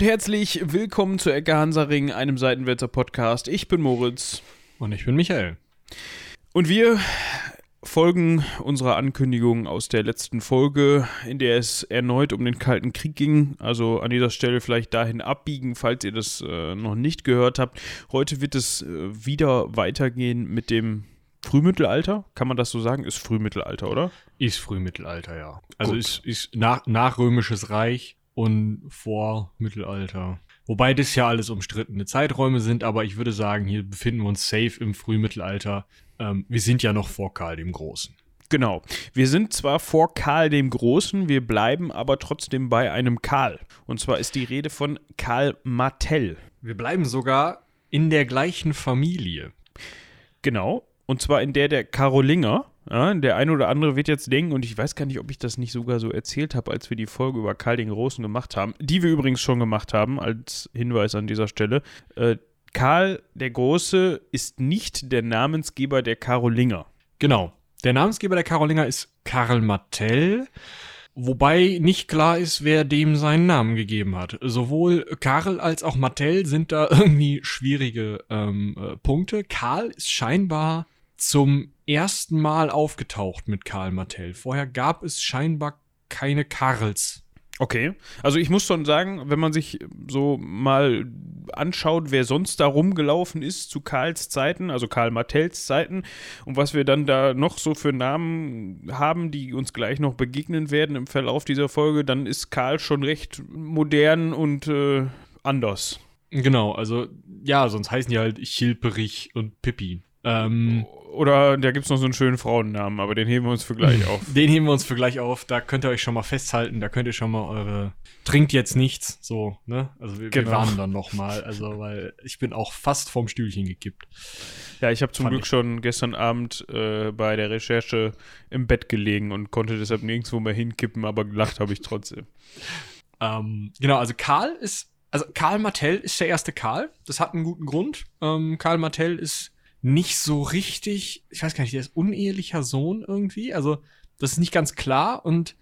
und herzlich willkommen zu Ecke Hansaring, einem Seitenwälzer Podcast. Ich bin Moritz. Und ich bin Michael. Und wir folgen unserer Ankündigung aus der letzten Folge, in der es erneut um den Kalten Krieg ging. Also an dieser Stelle vielleicht dahin abbiegen, falls ihr das äh, noch nicht gehört habt. Heute wird es äh, wieder weitergehen mit dem Frühmittelalter. Kann man das so sagen? Ist Frühmittelalter, oder? Ist Frühmittelalter, ja. Also ist, ist nach, nachrömisches Reich und vor Mittelalter. Wobei das ja alles umstrittene Zeiträume sind, aber ich würde sagen, hier befinden wir uns safe im Frühmittelalter. Ähm, wir sind ja noch vor Karl dem Großen. Genau. Wir sind zwar vor Karl dem Großen, wir bleiben aber trotzdem bei einem Karl. Und zwar ist die Rede von Karl Martell. Wir bleiben sogar in der gleichen Familie. Genau. Und zwar in der der Karolinger. Ja, der eine oder andere wird jetzt denken, und ich weiß gar nicht, ob ich das nicht sogar so erzählt habe, als wir die Folge über Karl den Großen gemacht haben, die wir übrigens schon gemacht haben, als Hinweis an dieser Stelle. Äh, Karl der Große ist nicht der Namensgeber der Karolinger. Genau. Der Namensgeber der Karolinger ist Karl Martell. Wobei nicht klar ist, wer dem seinen Namen gegeben hat. Sowohl Karl als auch Martell sind da irgendwie schwierige ähm, äh, Punkte. Karl ist scheinbar zum ersten Mal aufgetaucht mit Karl Martell. Vorher gab es scheinbar keine Karls. Okay, also ich muss schon sagen, wenn man sich so mal anschaut, wer sonst da rumgelaufen ist zu Karls Zeiten, also Karl Martells Zeiten und was wir dann da noch so für Namen haben, die uns gleich noch begegnen werden im Verlauf dieser Folge, dann ist Karl schon recht modern und äh, anders. Genau, also ja, sonst heißen die halt Chilperich und Pippi. Ähm, oder da gibt es noch so einen schönen Frauennamen, aber den heben wir uns für gleich auf. Den heben wir uns für gleich auf. Da könnt ihr euch schon mal festhalten. Da könnt ihr schon mal eure. Trinkt jetzt nichts. So, ne? Also wir, genau. wir warnen dann noch mal. Also, weil ich bin auch fast vom Stühlchen gekippt. Ja, ich habe zum Fand Glück ich. schon gestern Abend äh, bei der Recherche im Bett gelegen und konnte deshalb nirgendwo mehr hinkippen, aber gelacht habe ich trotzdem. Ähm, genau, also Karl ist. Also Karl Martell ist der erste Karl. Das hat einen guten Grund. Ähm, Karl Martell ist nicht so richtig, ich weiß gar nicht, der ist unehelicher Sohn irgendwie. Also, das ist nicht ganz klar und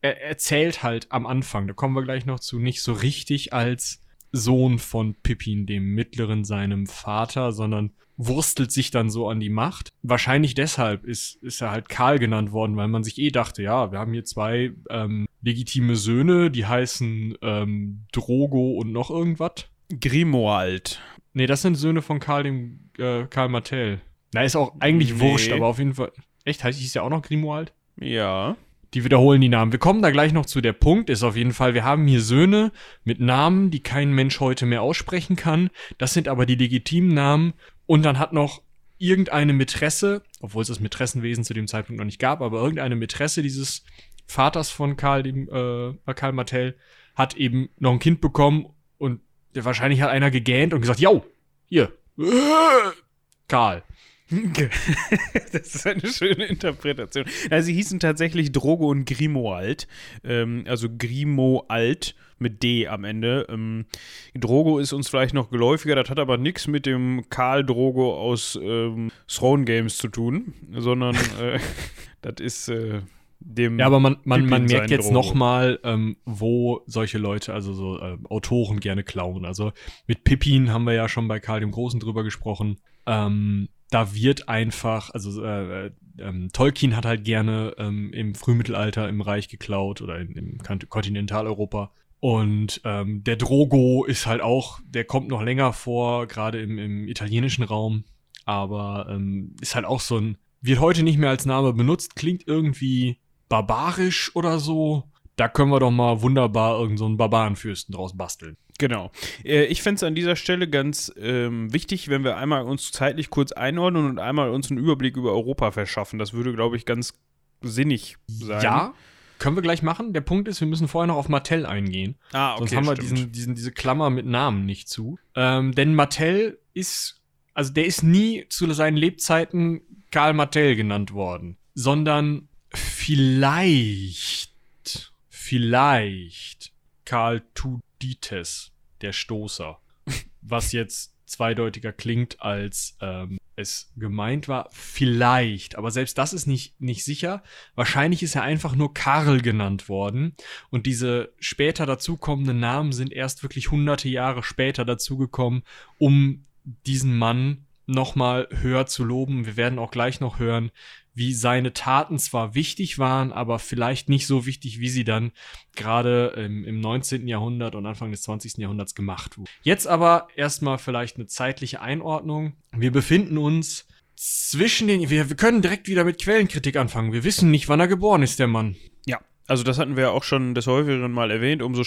er erzählt halt am Anfang, da kommen wir gleich noch zu, nicht so richtig als Sohn von Pippin, dem Mittleren, seinem Vater, sondern wurstelt sich dann so an die Macht. Wahrscheinlich deshalb ist, ist er halt Karl genannt worden, weil man sich eh dachte, ja, wir haben hier zwei ähm, legitime Söhne, die heißen ähm, Drogo und noch irgendwas. Grimoald. Nee, das sind Söhne von Karl dem äh, Karl Martell. Na, ist auch eigentlich nee. wurscht, aber auf jeden Fall. Echt? Heißt hieß ja auch noch Grimoald? Ja. Die wiederholen die Namen. Wir kommen da gleich noch zu. Der Punkt ist auf jeden Fall, wir haben hier Söhne mit Namen, die kein Mensch heute mehr aussprechen kann. Das sind aber die legitimen Namen. Und dann hat noch irgendeine Mätresse, obwohl es das Mätressenwesen zu dem Zeitpunkt noch nicht gab, aber irgendeine Mätresse dieses Vaters von Karl, dem, äh, Karl Martell, hat eben noch ein Kind bekommen wahrscheinlich hat einer gegähnt und gesagt, yo, hier, Karl. das ist eine schöne Interpretation. Also sie hießen tatsächlich Drogo und Grimoald. Ähm, also Grimoald mit D am Ende. Ähm, Drogo ist uns vielleicht noch geläufiger, das hat aber nichts mit dem Karl Drogo aus ähm, Throne Games zu tun, sondern äh, das ist äh, dem. Ja, aber man, man, man merkt jetzt nochmal, ähm, wo solche Leute, also so äh, Autoren gerne klauen. Also mit Pippin haben wir ja schon bei Karl dem Großen drüber gesprochen. Ähm, da wird einfach, also äh, äh, ähm, Tolkien hat halt gerne ähm, im Frühmittelalter im Reich geklaut oder in, im Kontinentaleuropa. Und ähm, der Drogo ist halt auch, der kommt noch länger vor, gerade im, im italienischen Raum. Aber ähm, ist halt auch so ein, wird heute nicht mehr als Name benutzt, klingt irgendwie barbarisch oder so, da können wir doch mal wunderbar irgendeinen so Barbarenfürsten draus basteln. Genau. Äh, ich fände es an dieser Stelle ganz ähm, wichtig, wenn wir einmal uns zeitlich kurz einordnen und einmal uns einen Überblick über Europa verschaffen. Das würde, glaube ich, ganz sinnig sein. Ja, können wir gleich machen. Der Punkt ist, wir müssen vorher noch auf Mattel eingehen. Ah, okay. Sonst haben wir diesen, diesen, diese Klammer mit Namen nicht zu. Ähm, denn Mattel ist, also der ist nie zu seinen Lebzeiten Karl Mattel genannt worden, sondern vielleicht, vielleicht Karl Tudites, der Stoßer. Was jetzt zweideutiger klingt, als ähm, es gemeint war. Vielleicht, aber selbst das ist nicht, nicht sicher. Wahrscheinlich ist er einfach nur Karl genannt worden. Und diese später dazukommenden Namen sind erst wirklich hunderte Jahre später dazugekommen, um diesen Mann nochmal höher zu loben. Wir werden auch gleich noch hören, wie seine Taten zwar wichtig waren, aber vielleicht nicht so wichtig, wie sie dann gerade im, im 19. Jahrhundert und Anfang des 20. Jahrhunderts gemacht wurden. Jetzt aber erstmal vielleicht eine zeitliche Einordnung. Wir befinden uns zwischen den, wir, wir können direkt wieder mit Quellenkritik anfangen. Wir wissen nicht, wann er geboren ist, der Mann. Ja, also das hatten wir auch schon des häufigeren mal erwähnt, umso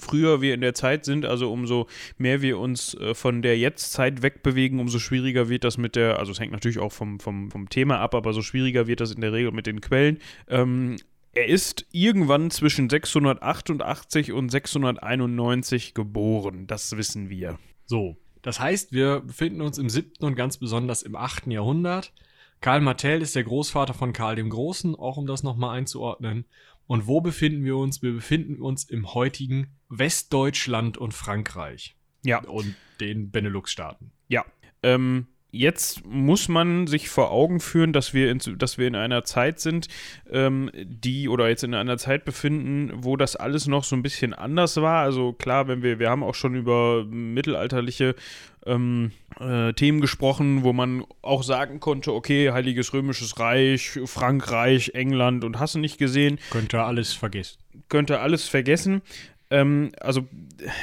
früher wir in der Zeit sind, also umso mehr wir uns äh, von der Jetztzeit wegbewegen, umso schwieriger wird das mit der, also es hängt natürlich auch vom, vom, vom Thema ab, aber so schwieriger wird das in der Regel mit den Quellen. Ähm, er ist irgendwann zwischen 688 und 691 geboren, das wissen wir. So, das heißt, wir befinden uns im siebten und ganz besonders im achten Jahrhundert. Karl Martell ist der Großvater von Karl dem Großen, auch um das nochmal einzuordnen. Und wo befinden wir uns? Wir befinden uns im heutigen Westdeutschland und Frankreich. Ja. Und den Benelux-Staaten. Ja. Ähm, jetzt muss man sich vor Augen führen, dass wir in, dass wir in einer Zeit sind, ähm, die oder jetzt in einer Zeit befinden, wo das alles noch so ein bisschen anders war. Also klar, wenn wir, wir haben auch schon über mittelalterliche ähm, äh, Themen gesprochen, wo man auch sagen konnte, okay, Heiliges Römisches Reich, Frankreich, England und hast du nicht gesehen. Könnte alles vergessen. Könnte alles vergessen. Ähm, also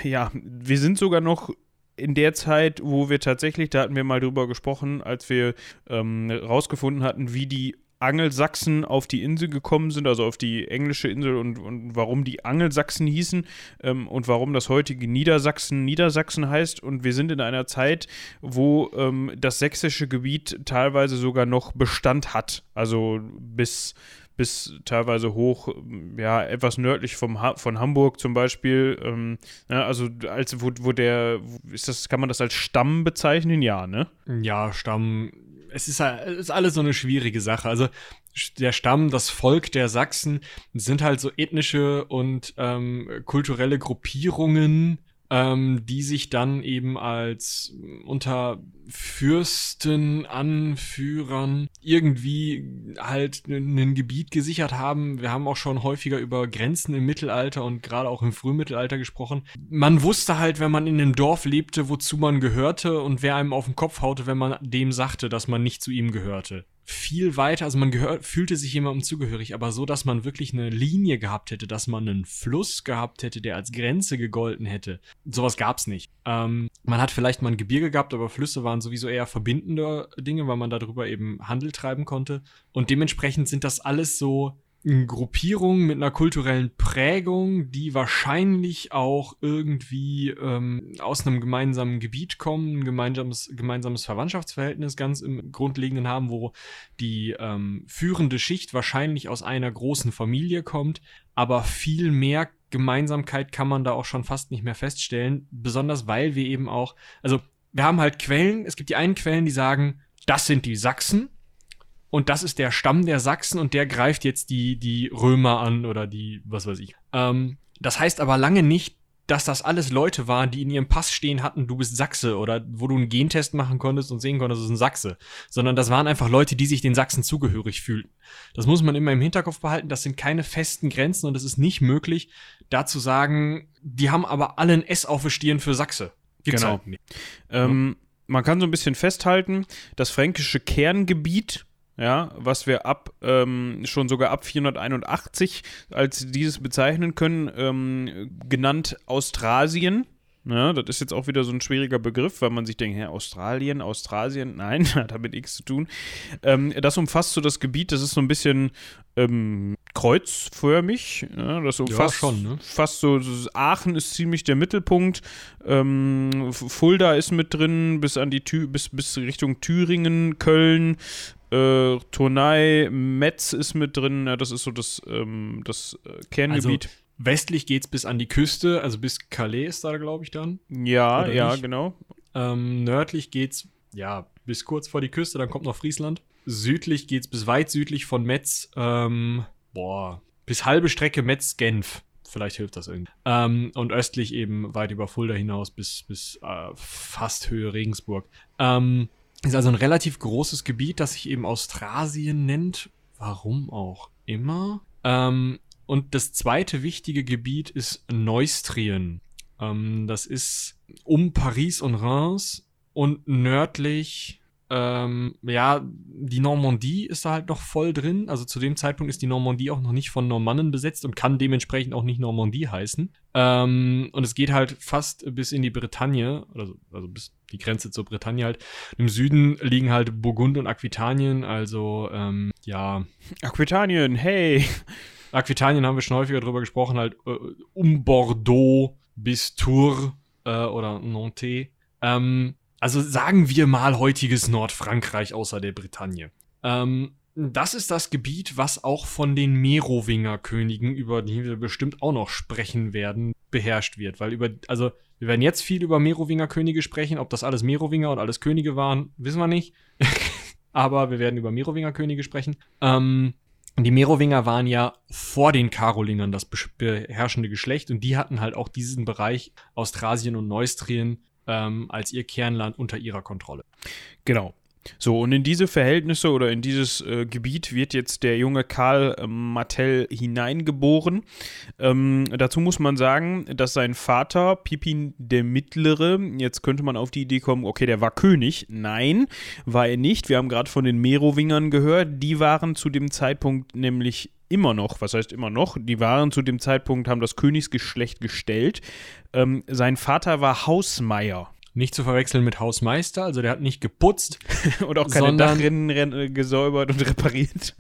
ja, wir sind sogar noch in der Zeit, wo wir tatsächlich, da hatten wir mal drüber gesprochen, als wir ähm, rausgefunden hatten, wie die Angelsachsen auf die Insel gekommen sind, also auf die englische Insel und, und warum die Angelsachsen hießen ähm, und warum das heutige Niedersachsen Niedersachsen heißt. Und wir sind in einer Zeit, wo ähm, das sächsische Gebiet teilweise sogar noch Bestand hat. Also bis bis teilweise hoch, ja, etwas nördlich vom ha von Hamburg zum Beispiel. Ähm, ja, also als wo, wo der, ist das, kann man das als Stamm bezeichnen? Ja, ne? Ja, Stamm. Es ist, es ist alles so eine schwierige Sache. Also der Stamm, das Volk der Sachsen sind halt so ethnische und ähm, kulturelle Gruppierungen, ähm, die sich dann eben als unter Fürsten, Anführern irgendwie halt ein Gebiet gesichert haben. Wir haben auch schon häufiger über Grenzen im Mittelalter und gerade auch im Frühmittelalter gesprochen. Man wusste halt, wenn man in einem Dorf lebte, wozu man gehörte und wer einem auf den Kopf haute, wenn man dem sagte, dass man nicht zu ihm gehörte viel weiter, also man gehört, fühlte sich jemandem zugehörig, aber so, dass man wirklich eine Linie gehabt hätte, dass man einen Fluss gehabt hätte, der als Grenze gegolten hätte. Sowas gab's nicht. Ähm, man hat vielleicht mal ein Gebirge gehabt, aber Flüsse waren sowieso eher verbindende Dinge, weil man darüber eben Handel treiben konnte. Und dementsprechend sind das alles so Gruppierung mit einer kulturellen Prägung, die wahrscheinlich auch irgendwie ähm, aus einem gemeinsamen Gebiet kommen, ein gemeinsames, gemeinsames Verwandtschaftsverhältnis ganz im Grundlegenden haben, wo die ähm, führende Schicht wahrscheinlich aus einer großen Familie kommt, aber viel mehr Gemeinsamkeit kann man da auch schon fast nicht mehr feststellen, besonders weil wir eben auch, also wir haben halt Quellen, es gibt die einen Quellen, die sagen, das sind die Sachsen, und das ist der Stamm der Sachsen und der greift jetzt die, die Römer an oder die, was weiß ich. Ähm, das heißt aber lange nicht, dass das alles Leute waren, die in ihrem Pass stehen hatten, du bist Sachse oder wo du einen Gentest machen konntest und sehen konntest, das ist ein Sachse. Sondern das waren einfach Leute, die sich den Sachsen zugehörig fühlten. Das muss man immer im Hinterkopf behalten. Das sind keine festen Grenzen und es ist nicht möglich, da zu sagen, die haben aber alle ein S auf der Stirn für Sachse. Gibt's genau. Halt ähm, man kann so ein bisschen festhalten, das fränkische Kerngebiet ja, was wir ab ähm, schon sogar ab 481 als dieses bezeichnen können, ähm, genannt Austrasien. Ja, das ist jetzt auch wieder so ein schwieriger Begriff, weil man sich denkt, ja, Australien, Austrasien, nein, hat damit nichts zu tun. Ähm, das umfasst so das Gebiet, das ist so ein bisschen ähm, kreuzförmig. Ja, das umfasst ja, schon, ne? fast so, Aachen ist ziemlich der Mittelpunkt. Ähm, Fulda ist mit drin, bis an die Tü bis, bis Richtung Thüringen, Köln, äh, Tournai, Metz ist mit drin. Ja, das ist so das, ähm, das äh, Kerngebiet. Also, westlich geht es bis an die Küste, also bis Calais ist da, glaube ich, dann. Ja, ja, nicht? genau. Ähm, nördlich geht's, ja, bis kurz vor die Küste, dann kommt noch Friesland. Südlich geht es bis weit südlich von Metz, ähm, boah, bis halbe Strecke Metz-Genf Vielleicht hilft das irgendwie. Ähm, und östlich eben weit über Fulda hinaus bis, bis äh, fast Höhe Regensburg. Ähm, ist also ein relativ großes Gebiet, das sich eben Austrasien nennt. Warum auch immer. Ähm, und das zweite wichtige Gebiet ist Neustrien. Ähm, das ist um Paris und Reims und nördlich ähm, ja, die Normandie ist da halt noch voll drin. Also zu dem Zeitpunkt ist die Normandie auch noch nicht von Normannen besetzt und kann dementsprechend auch nicht Normandie heißen. Ähm, und es geht halt fast bis in die Bretagne, also, also bis die Grenze zur Bretagne halt. Im Süden liegen halt Burgund und Aquitanien, also ähm, ja. Aquitanien, hey! Aquitanien haben wir schon häufiger drüber gesprochen, halt äh, um Bordeaux bis Tours äh, oder Nantes. Ähm, also sagen wir mal heutiges Nordfrankreich außer der Bretagne. Ähm, das ist das Gebiet, was auch von den Merowinger-Königen, über die wir bestimmt auch noch sprechen werden, beherrscht wird. Weil über, also wir werden jetzt viel über Merowinger-Könige sprechen. Ob das alles Merowinger und alles Könige waren, wissen wir nicht. Aber wir werden über Merowinger-Könige sprechen. Ähm, die Merowinger waren ja vor den Karolingern das beherrschende Geschlecht und die hatten halt auch diesen Bereich Austrasien und Neustrien ähm, als ihr Kernland unter ihrer Kontrolle. Genau. So, und in diese Verhältnisse oder in dieses äh, Gebiet wird jetzt der junge Karl äh, Martell hineingeboren. Ähm, dazu muss man sagen, dass sein Vater, Pippin der Mittlere, jetzt könnte man auf die Idee kommen, okay, der war König. Nein, war er nicht. Wir haben gerade von den Merowingern gehört. Die waren zu dem Zeitpunkt nämlich immer noch, was heißt immer noch, die waren zu dem Zeitpunkt, haben das Königsgeschlecht gestellt. Ähm, sein Vater war Hausmeier. Nicht zu verwechseln mit Hausmeister, also der hat nicht geputzt. und auch keine Dachrinnen gesäubert und repariert.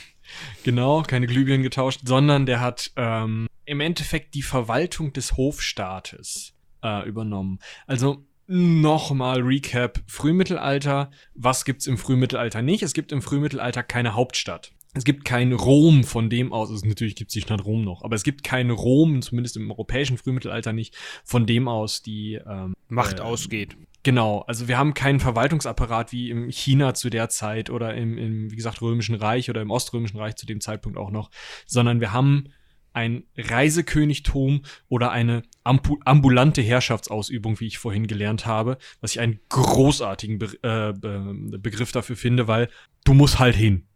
genau, keine Glühbirnen getauscht, sondern der hat ähm, im Endeffekt die Verwaltung des Hofstaates äh, übernommen. Also Nochmal Recap. Frühmittelalter. Was gibt's im Frühmittelalter nicht? Es gibt im Frühmittelalter keine Hauptstadt es gibt kein Rom von dem aus, also natürlich gibt es die Stadt Rom noch, aber es gibt kein Rom, zumindest im europäischen Frühmittelalter nicht, von dem aus die ähm, Macht äh, ausgeht. Genau, also wir haben keinen Verwaltungsapparat wie im China zu der Zeit oder im, im, wie gesagt, Römischen Reich oder im Oströmischen Reich zu dem Zeitpunkt auch noch, sondern wir haben ein Reisekönigtum oder eine ambulante Herrschaftsausübung, wie ich vorhin gelernt habe, was ich einen großartigen Be äh, Be Begriff dafür finde, weil du musst halt hin.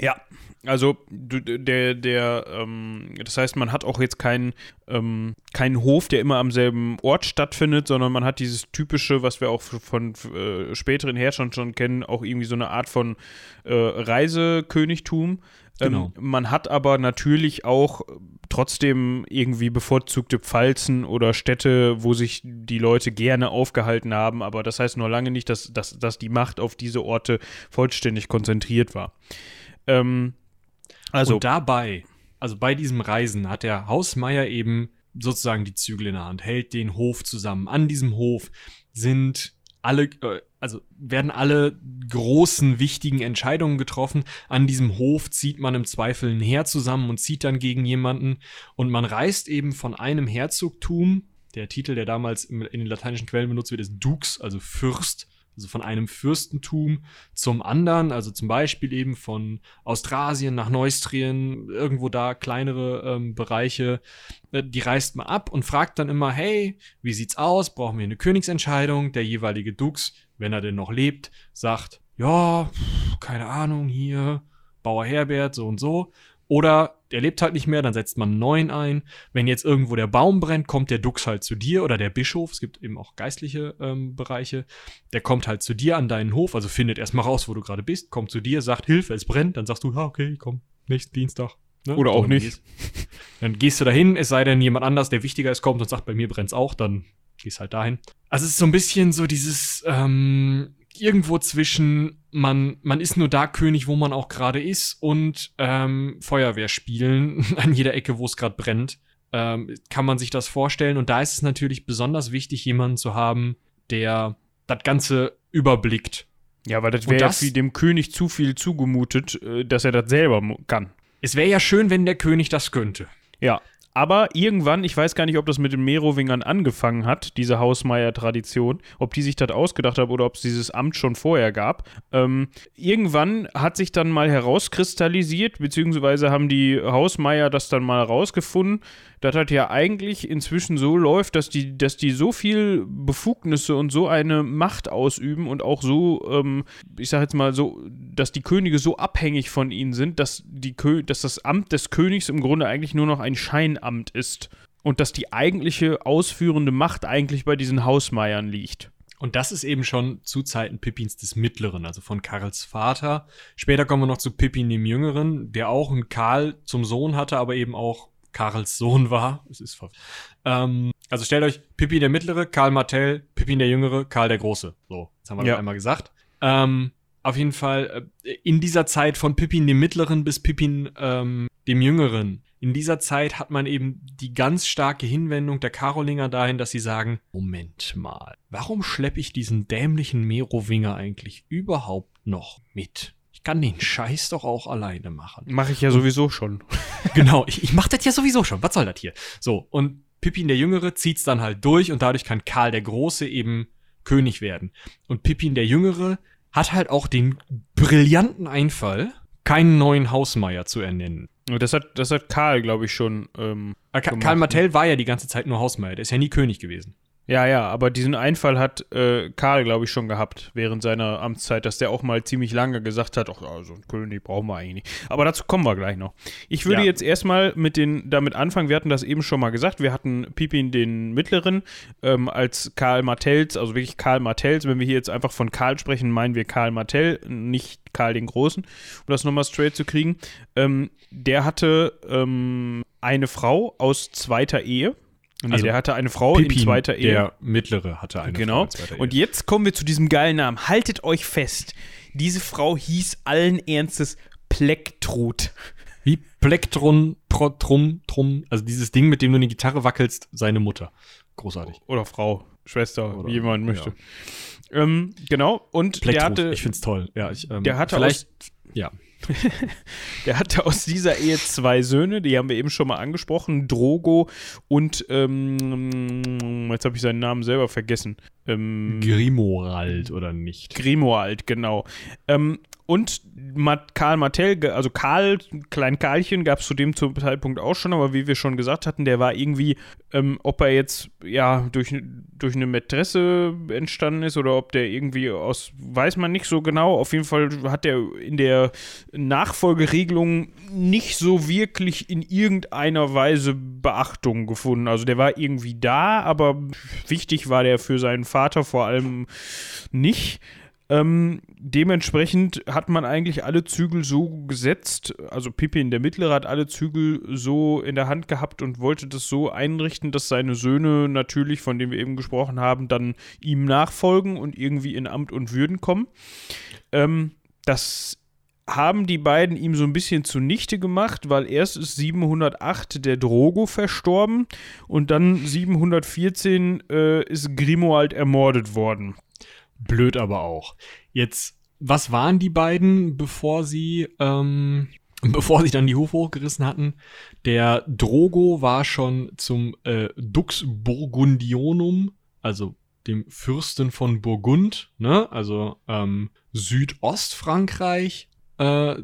Ja, also der, der, ähm, das heißt, man hat auch jetzt keinen, ähm, keinen Hof, der immer am selben Ort stattfindet, sondern man hat dieses typische, was wir auch von äh, späteren Herrschern schon kennen, auch irgendwie so eine Art von äh, Reisekönigtum. Ähm, genau. man hat aber natürlich auch trotzdem irgendwie bevorzugte Pfalzen oder Städte, wo sich die Leute gerne aufgehalten haben, aber das heißt noch lange nicht, dass, dass, dass die Macht auf diese Orte vollständig konzentriert war. Ähm, also und dabei, also bei diesem Reisen, hat der Hausmeier eben sozusagen die Zügel in der Hand, hält den Hof zusammen. An diesem Hof sind alle, äh, also werden alle großen, wichtigen Entscheidungen getroffen. An diesem Hof zieht man im Zweifel ein Heer zusammen und zieht dann gegen jemanden. Und man reist eben von einem Herzogtum, der Titel, der damals in den lateinischen Quellen benutzt wird, ist Dux, also Fürst, also von einem Fürstentum zum anderen, also zum Beispiel eben von Austrasien nach Neustrien, irgendwo da kleinere ähm, Bereiche, äh, die reist man ab und fragt dann immer, hey, wie sieht's aus? Brauchen wir eine Königsentscheidung? Der jeweilige Dux, wenn er denn noch lebt, sagt, ja, keine Ahnung, hier, Bauer Herbert, so und so. Oder der lebt halt nicht mehr, dann setzt man einen neuen ein. Wenn jetzt irgendwo der Baum brennt, kommt der Dux halt zu dir oder der Bischof, es gibt eben auch geistliche ähm, Bereiche, der kommt halt zu dir an deinen Hof, also findet erstmal raus, wo du gerade bist, kommt zu dir, sagt Hilfe, es brennt, dann sagst du, ja, okay, komm, nächsten Dienstag. Ne? Oder auch nicht. Gehst, dann gehst du dahin, es sei denn, jemand anders, der wichtiger ist, kommt und sagt, bei mir brennt's auch, dann gehst halt dahin. Also es ist so ein bisschen so dieses, ähm, irgendwo zwischen man, man ist nur da König, wo man auch gerade ist und ähm, Feuerwehr spielen an jeder Ecke, wo es gerade brennt. Ähm, kann man sich das vorstellen. Und da ist es natürlich besonders wichtig, jemanden zu haben, der das Ganze überblickt. Ja, weil das wäre ja dem König zu viel zugemutet, äh, dass er das selber kann. Es wäre ja schön, wenn der König das könnte. Ja. Aber irgendwann, ich weiß gar nicht, ob das mit den Merowingern angefangen hat, diese Hausmeier-Tradition, ob die sich das ausgedacht haben oder ob es dieses Amt schon vorher gab. Ähm, irgendwann hat sich dann mal herauskristallisiert, beziehungsweise haben die Hausmeier das dann mal herausgefunden, dass das ja eigentlich inzwischen so läuft, dass die, dass die so viel Befugnisse und so eine Macht ausüben und auch so, ähm, ich sag jetzt mal so, dass die Könige so abhängig von ihnen sind, dass, die dass das Amt des Königs im Grunde eigentlich nur noch ein Scheinamt ist. Und dass die eigentliche ausführende Macht eigentlich bei diesen Hausmeiern liegt. Und das ist eben schon zu Zeiten Pippins des Mittleren, also von Karls Vater. Später kommen wir noch zu Pippin dem Jüngeren, der auch einen Karl zum Sohn hatte, aber eben auch Karls Sohn war. Es ist ähm, also stellt euch Pippin der Mittlere, Karl Martell, Pippin der Jüngere, Karl der Große. So, jetzt haben wir ja. das einmal gesagt. Ähm, auf jeden Fall äh, in dieser Zeit von Pippin dem Mittleren bis Pippin ähm, dem Jüngeren in dieser Zeit hat man eben die ganz starke Hinwendung der Karolinger dahin, dass sie sagen, Moment mal, warum schleppe ich diesen dämlichen Merowinger eigentlich überhaupt noch mit? Ich kann den Scheiß doch auch alleine machen. Mache ich ja sowieso schon. genau, ich, ich mache das ja sowieso schon. Was soll das hier? So, und Pippin der Jüngere zieht's dann halt durch und dadurch kann Karl der Große eben König werden. Und Pippin der Jüngere hat halt auch den brillanten Einfall, keinen neuen Hausmeier zu ernennen. Das hat, das hat Karl, glaube ich, schon. Ähm, ah, Karl Martell war ja die ganze Zeit nur Hausmeier, der ist ja nie König gewesen. Ja, ja, aber diesen Einfall hat äh, Karl, glaube ich, schon gehabt während seiner Amtszeit, dass der auch mal ziemlich lange gesagt hat, ach, also einen König brauchen wir eigentlich nicht. Aber dazu kommen wir gleich noch. Ich würde ja. jetzt erstmal mit den, damit anfangen, wir hatten das eben schon mal gesagt, wir hatten Pipin den Mittleren ähm, als Karl Martells, also wirklich Karl Martells. Wenn wir hier jetzt einfach von Karl sprechen, meinen wir Karl Martell, nicht Karl den Großen, um das nochmal straight zu kriegen. Ähm, der hatte ähm, eine Frau aus zweiter Ehe Nee, also der hatte eine Frau Pippin, in zweiter Ehe. Der mittlere hatte eine genau. Frau in zweiter Ehe. Und jetzt kommen wir zu diesem geilen Namen. Haltet euch fest. Diese Frau hieß allen Ernstes Plektrud. Wie Plektron, Trum, Trum, also dieses Ding, mit dem du eine Gitarre wackelst, seine Mutter. Großartig. Oder Frau, Schwester, Oder, wie jemand möchte. Ja. Ähm, genau, und Plektrud, der hatte. Ich find's toll. Ja, ich, ähm, der hatte vielleicht. Ja. der hatte aus dieser Ehe zwei Söhne, die haben wir eben schon mal angesprochen, Drogo und ähm, jetzt habe ich seinen Namen selber vergessen. Ähm, Grimoald oder nicht? Grimoald, genau. Ähm, und Karl Martell, also Karl, Klein Karlchen, gab es zu dem Zeitpunkt auch schon, aber wie wir schon gesagt hatten, der war irgendwie, ähm, ob er jetzt ja durch, durch eine Mätresse entstanden ist oder ob der irgendwie aus, weiß man nicht so genau. Auf jeden Fall hat er in der Nachfolgeregelung nicht so wirklich in irgendeiner Weise Beachtung gefunden. Also der war irgendwie da, aber wichtig war der für seinen Vater vor allem nicht. Ähm, dementsprechend hat man eigentlich alle Zügel so gesetzt, also Pippin der Mittlere hat alle Zügel so in der Hand gehabt und wollte das so einrichten, dass seine Söhne natürlich, von denen wir eben gesprochen haben, dann ihm nachfolgen und irgendwie in Amt und Würden kommen. Ähm, das haben die beiden ihm so ein bisschen zunichte gemacht, weil erst ist 708 der Drogo verstorben und dann 714 äh, ist Grimoald ermordet worden. Blöd aber auch. Jetzt, was waren die beiden, bevor sie, ähm, bevor sie dann die Hufe hochgerissen hatten? Der Drogo war schon zum äh, Dux Burgundionum, also dem Fürsten von Burgund, ne? Also ähm, Südostfrankreich äh,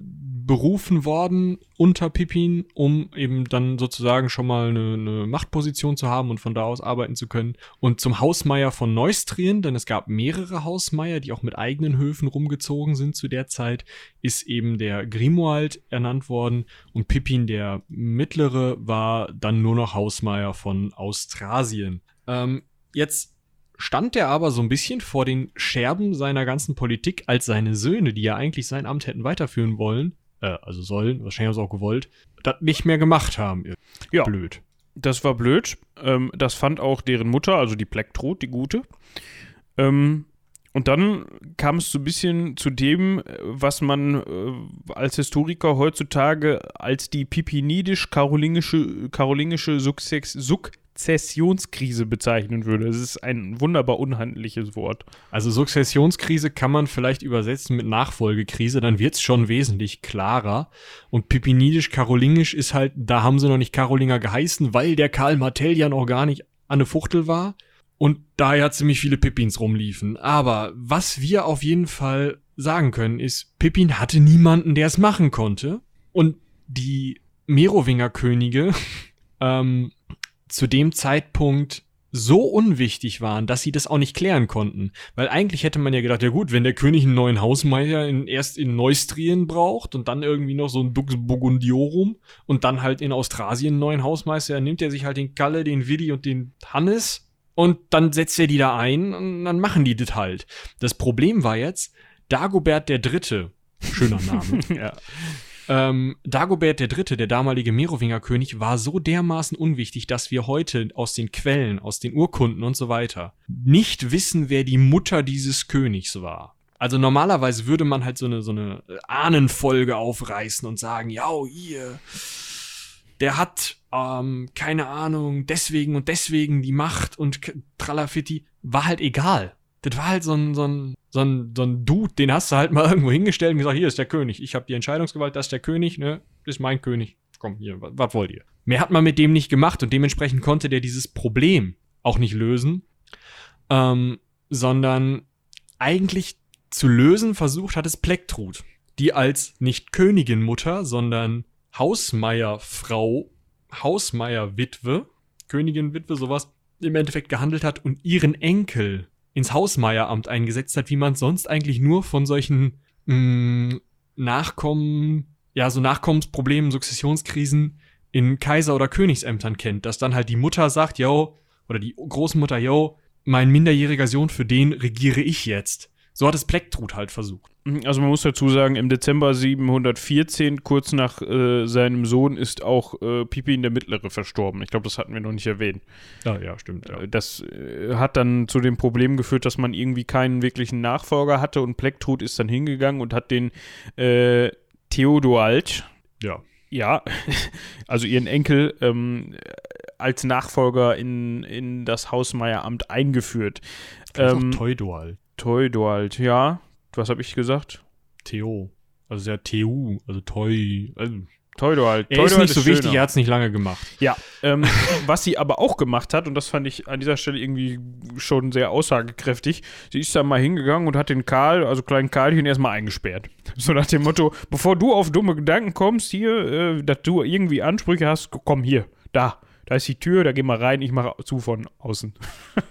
berufen worden unter Pippin, um eben dann sozusagen schon mal eine, eine, Machtposition zu haben und von da aus arbeiten zu können. Und zum Hausmeier von Neustrien, denn es gab mehrere Hausmeier, die auch mit eigenen Höfen rumgezogen sind zu der Zeit, ist eben der Grimoald ernannt worden und Pippin der Mittlere war dann nur noch Hausmeier von Austrasien. Ähm, jetzt stand er aber so ein bisschen vor den Scherben seiner ganzen Politik, als seine Söhne, die ja eigentlich sein Amt hätten weiterführen wollen, äh, also sollen, wahrscheinlich auch gewollt, das nicht mehr gemacht haben. Ja. Blöd. Das war blöd. Ähm, das fand auch deren Mutter, also die Plektrot, die gute. Ähm, und dann kam es so ein bisschen zu dem, was man äh, als Historiker heutzutage als die pipinidisch-karolingische karolingische Sukzess, Sukzessionskrise bezeichnen würde. Es ist ein wunderbar unhandliches Wort. Also Sukzessionskrise kann man vielleicht übersetzen mit Nachfolgekrise, dann wird es schon wesentlich klarer. Und Pipinidisch-Karolingisch ist halt, da haben sie noch nicht Karolinger geheißen, weil der Karl Martell ja noch gar nicht an eine Fuchtel war. Und daher ziemlich viele Pippins rumliefen. Aber was wir auf jeden Fall sagen können, ist, Pippin hatte niemanden, der es machen konnte. Und die Merowinger Könige ähm, zu dem Zeitpunkt so unwichtig waren, dass sie das auch nicht klären konnten. Weil eigentlich hätte man ja gedacht, ja gut, wenn der König einen neuen Hausmeier in, erst in Neustrien braucht und dann irgendwie noch so ein Dux Burgundiorum und dann halt in Austrasien einen neuen Hausmeister, dann nimmt er sich halt den Kalle, den Willi und den Hannes und dann setzt er die da ein und dann machen die das halt. Das Problem war jetzt, Dagobert der Dritte, schöner Name, ja. Ähm, Dagobert III., der damalige Merowingerkönig, war so dermaßen unwichtig, dass wir heute aus den Quellen, aus den Urkunden und so weiter nicht wissen, wer die Mutter dieses Königs war. Also normalerweise würde man halt so eine, so eine Ahnenfolge aufreißen und sagen, ja, hier, der hat, ähm, keine Ahnung, deswegen und deswegen die Macht und Tralafitti, war halt egal das war halt so ein, so ein, so ein, so ein Dude, den hast du halt mal irgendwo hingestellt und gesagt, hier ist der König, ich habe die Entscheidungsgewalt, das ist der König, ne, das ist mein König. Komm, hier, was, was wollt ihr? Mehr hat man mit dem nicht gemacht und dementsprechend konnte der dieses Problem auch nicht lösen, ähm, sondern eigentlich zu lösen versucht hat es Plektrud, die als nicht Königinmutter, sondern Hausmeierfrau, Hausmeierwitwe, Königin-Witwe, sowas, im Endeffekt gehandelt hat und ihren Enkel ins Hausmeieramt eingesetzt hat, wie man sonst eigentlich nur von solchen mh, mm, Nachkommen, ja, so Nachkommensproblemen, Sukzessionskrisen in Kaiser- oder Königsämtern kennt, dass dann halt die Mutter sagt, yo, oder die Großmutter, yo, mein minderjähriger Sohn, für den regiere ich jetzt. So hat es Plektrud halt versucht. Mhm, also man muss dazu sagen, im Dezember 714, kurz nach äh, seinem Sohn, ist auch äh, Pipin der Mittlere verstorben. Ich glaube, das hatten wir noch nicht erwähnt. Ja, ja, stimmt. Ja. Äh, das äh, hat dann zu dem Problem geführt, dass man irgendwie keinen wirklichen Nachfolger hatte und Plektrud ist dann hingegangen und hat den äh, Theodoald, ja, ja, also ihren Enkel ähm, als Nachfolger in, in das Hausmeieramt eingeführt. Ähm, auch Teudoald. Teudoald, ja. Was habe ich gesagt? Theo. Also der TU, also Toy. Also Teudoald. Er ist nicht so wichtig, er hat es nicht lange gemacht. Ja, ähm, was sie aber auch gemacht hat, und das fand ich an dieser Stelle irgendwie schon sehr aussagekräftig, sie ist dann mal hingegangen und hat den Karl, also kleinen Karlchen, erstmal eingesperrt. So nach dem Motto, bevor du auf dumme Gedanken kommst, hier, äh, dass du irgendwie Ansprüche hast, komm hier, da, da ist die Tür, da geh mal rein, ich mache zu von außen.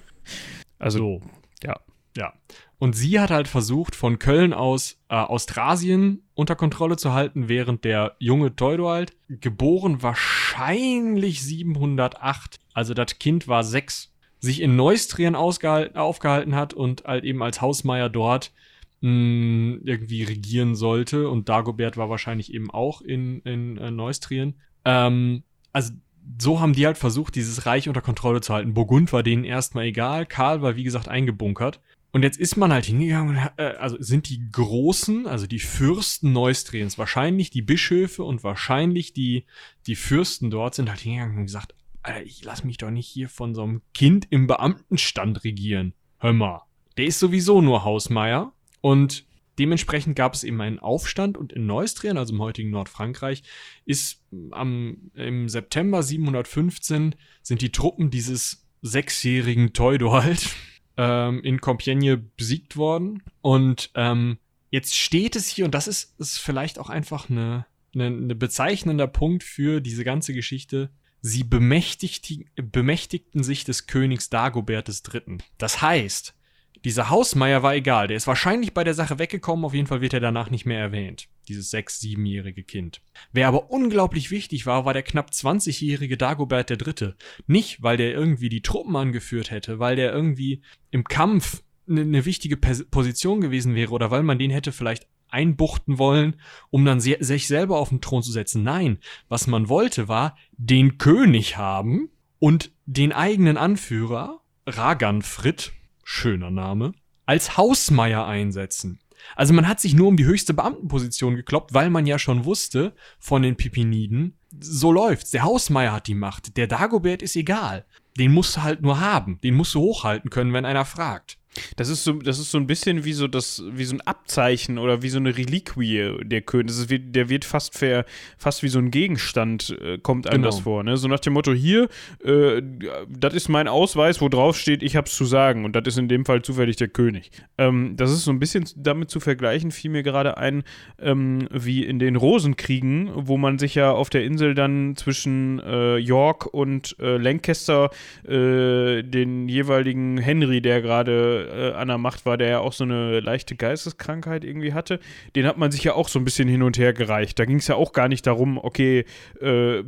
also, so. ja. Ja. Und sie hat halt versucht, von Köln aus äh, Austrasien unter Kontrolle zu halten, während der junge Teudoald, geboren wahrscheinlich 708, also das Kind war sechs, sich in Neustrien aufgehalten hat und halt eben als Hausmeier dort mh, hm, irgendwie regieren sollte. Und Dagobert war wahrscheinlich eben auch in, in äh, Neustrien. Ähm, also so haben die halt versucht, dieses Reich unter Kontrolle zu halten. Burgund war denen erstmal egal, Karl war wie gesagt eingebunkert. Und jetzt ist man halt hingegangen, äh, also sind die Großen, also die Fürsten Neustriens, wahrscheinlich die Bischöfe und wahrscheinlich die, die Fürsten dort sind halt hingegangen und gesagt, Alter, ich lass mich doch nicht hier von so einem Kind im Beamtenstand regieren. Hör mal, der ist sowieso nur Hausmeier und dementsprechend gab es eben einen Aufstand und in Neustrien, also im heutigen Nordfrankreich, ist am, im September 715 sind die Truppen dieses sechsjährigen Teudoald ähm, in Compiègne besiegt worden. Und ähm, jetzt steht es hier, und das ist, ist vielleicht auch einfach eine, eine, eine bezeichnender Punkt für diese ganze Geschichte. Sie bemächtigten sich des Königs Dagobert III. Das heißt, dieser Hausmeier war egal, der ist wahrscheinlich bei der Sache weggekommen, auf jeden Fall wird er danach nicht mehr erwähnt, dieses sechs-, siebenjährige Kind. Wer aber unglaublich wichtig war, war der knapp 20-jährige Dagobert III. Nicht, weil der irgendwie die Truppen angeführt hätte, weil der irgendwie im Kampf eine ne wichtige Position gewesen wäre oder weil man den hätte vielleicht einbuchten wollen, um dann sich selber auf den Thron zu setzen. Nein, was man wollte war den König haben und den eigenen Anführer, Raganfrid, schöner Name, als Hausmeier einsetzen. Also man hat sich nur um die höchste Beamtenposition gekloppt, weil man ja schon wusste von den Pipiniden, so läuft's. Der Hausmeier hat die Macht. Der Dagobert ist egal. Den musst du halt nur haben. Den musst du hochhalten können, wenn einer fragt. Das ist so, das ist so ein bisschen wie so das, wie so ein Abzeichen oder wie so eine Reliquie der König. Das ist, der wird fast ver, fast wie so ein Gegenstand äh, kommt einem genau. das vor. Ne? So nach dem Motto hier, äh, das ist mein Ausweis, wo drauf steht, ich hab's zu sagen und das ist in dem Fall zufällig der König. Ähm, das ist so ein bisschen damit zu vergleichen. Fiel mir gerade ein, ähm, wie in den Rosenkriegen, wo man sich ja auf der Insel dann zwischen äh, York und äh, Lancaster äh, den jeweiligen Henry, der gerade äh, an der Macht war, der ja auch so eine leichte Geisteskrankheit irgendwie hatte, den hat man sich ja auch so ein bisschen hin und her gereicht. Da ging es ja auch gar nicht darum, okay, äh,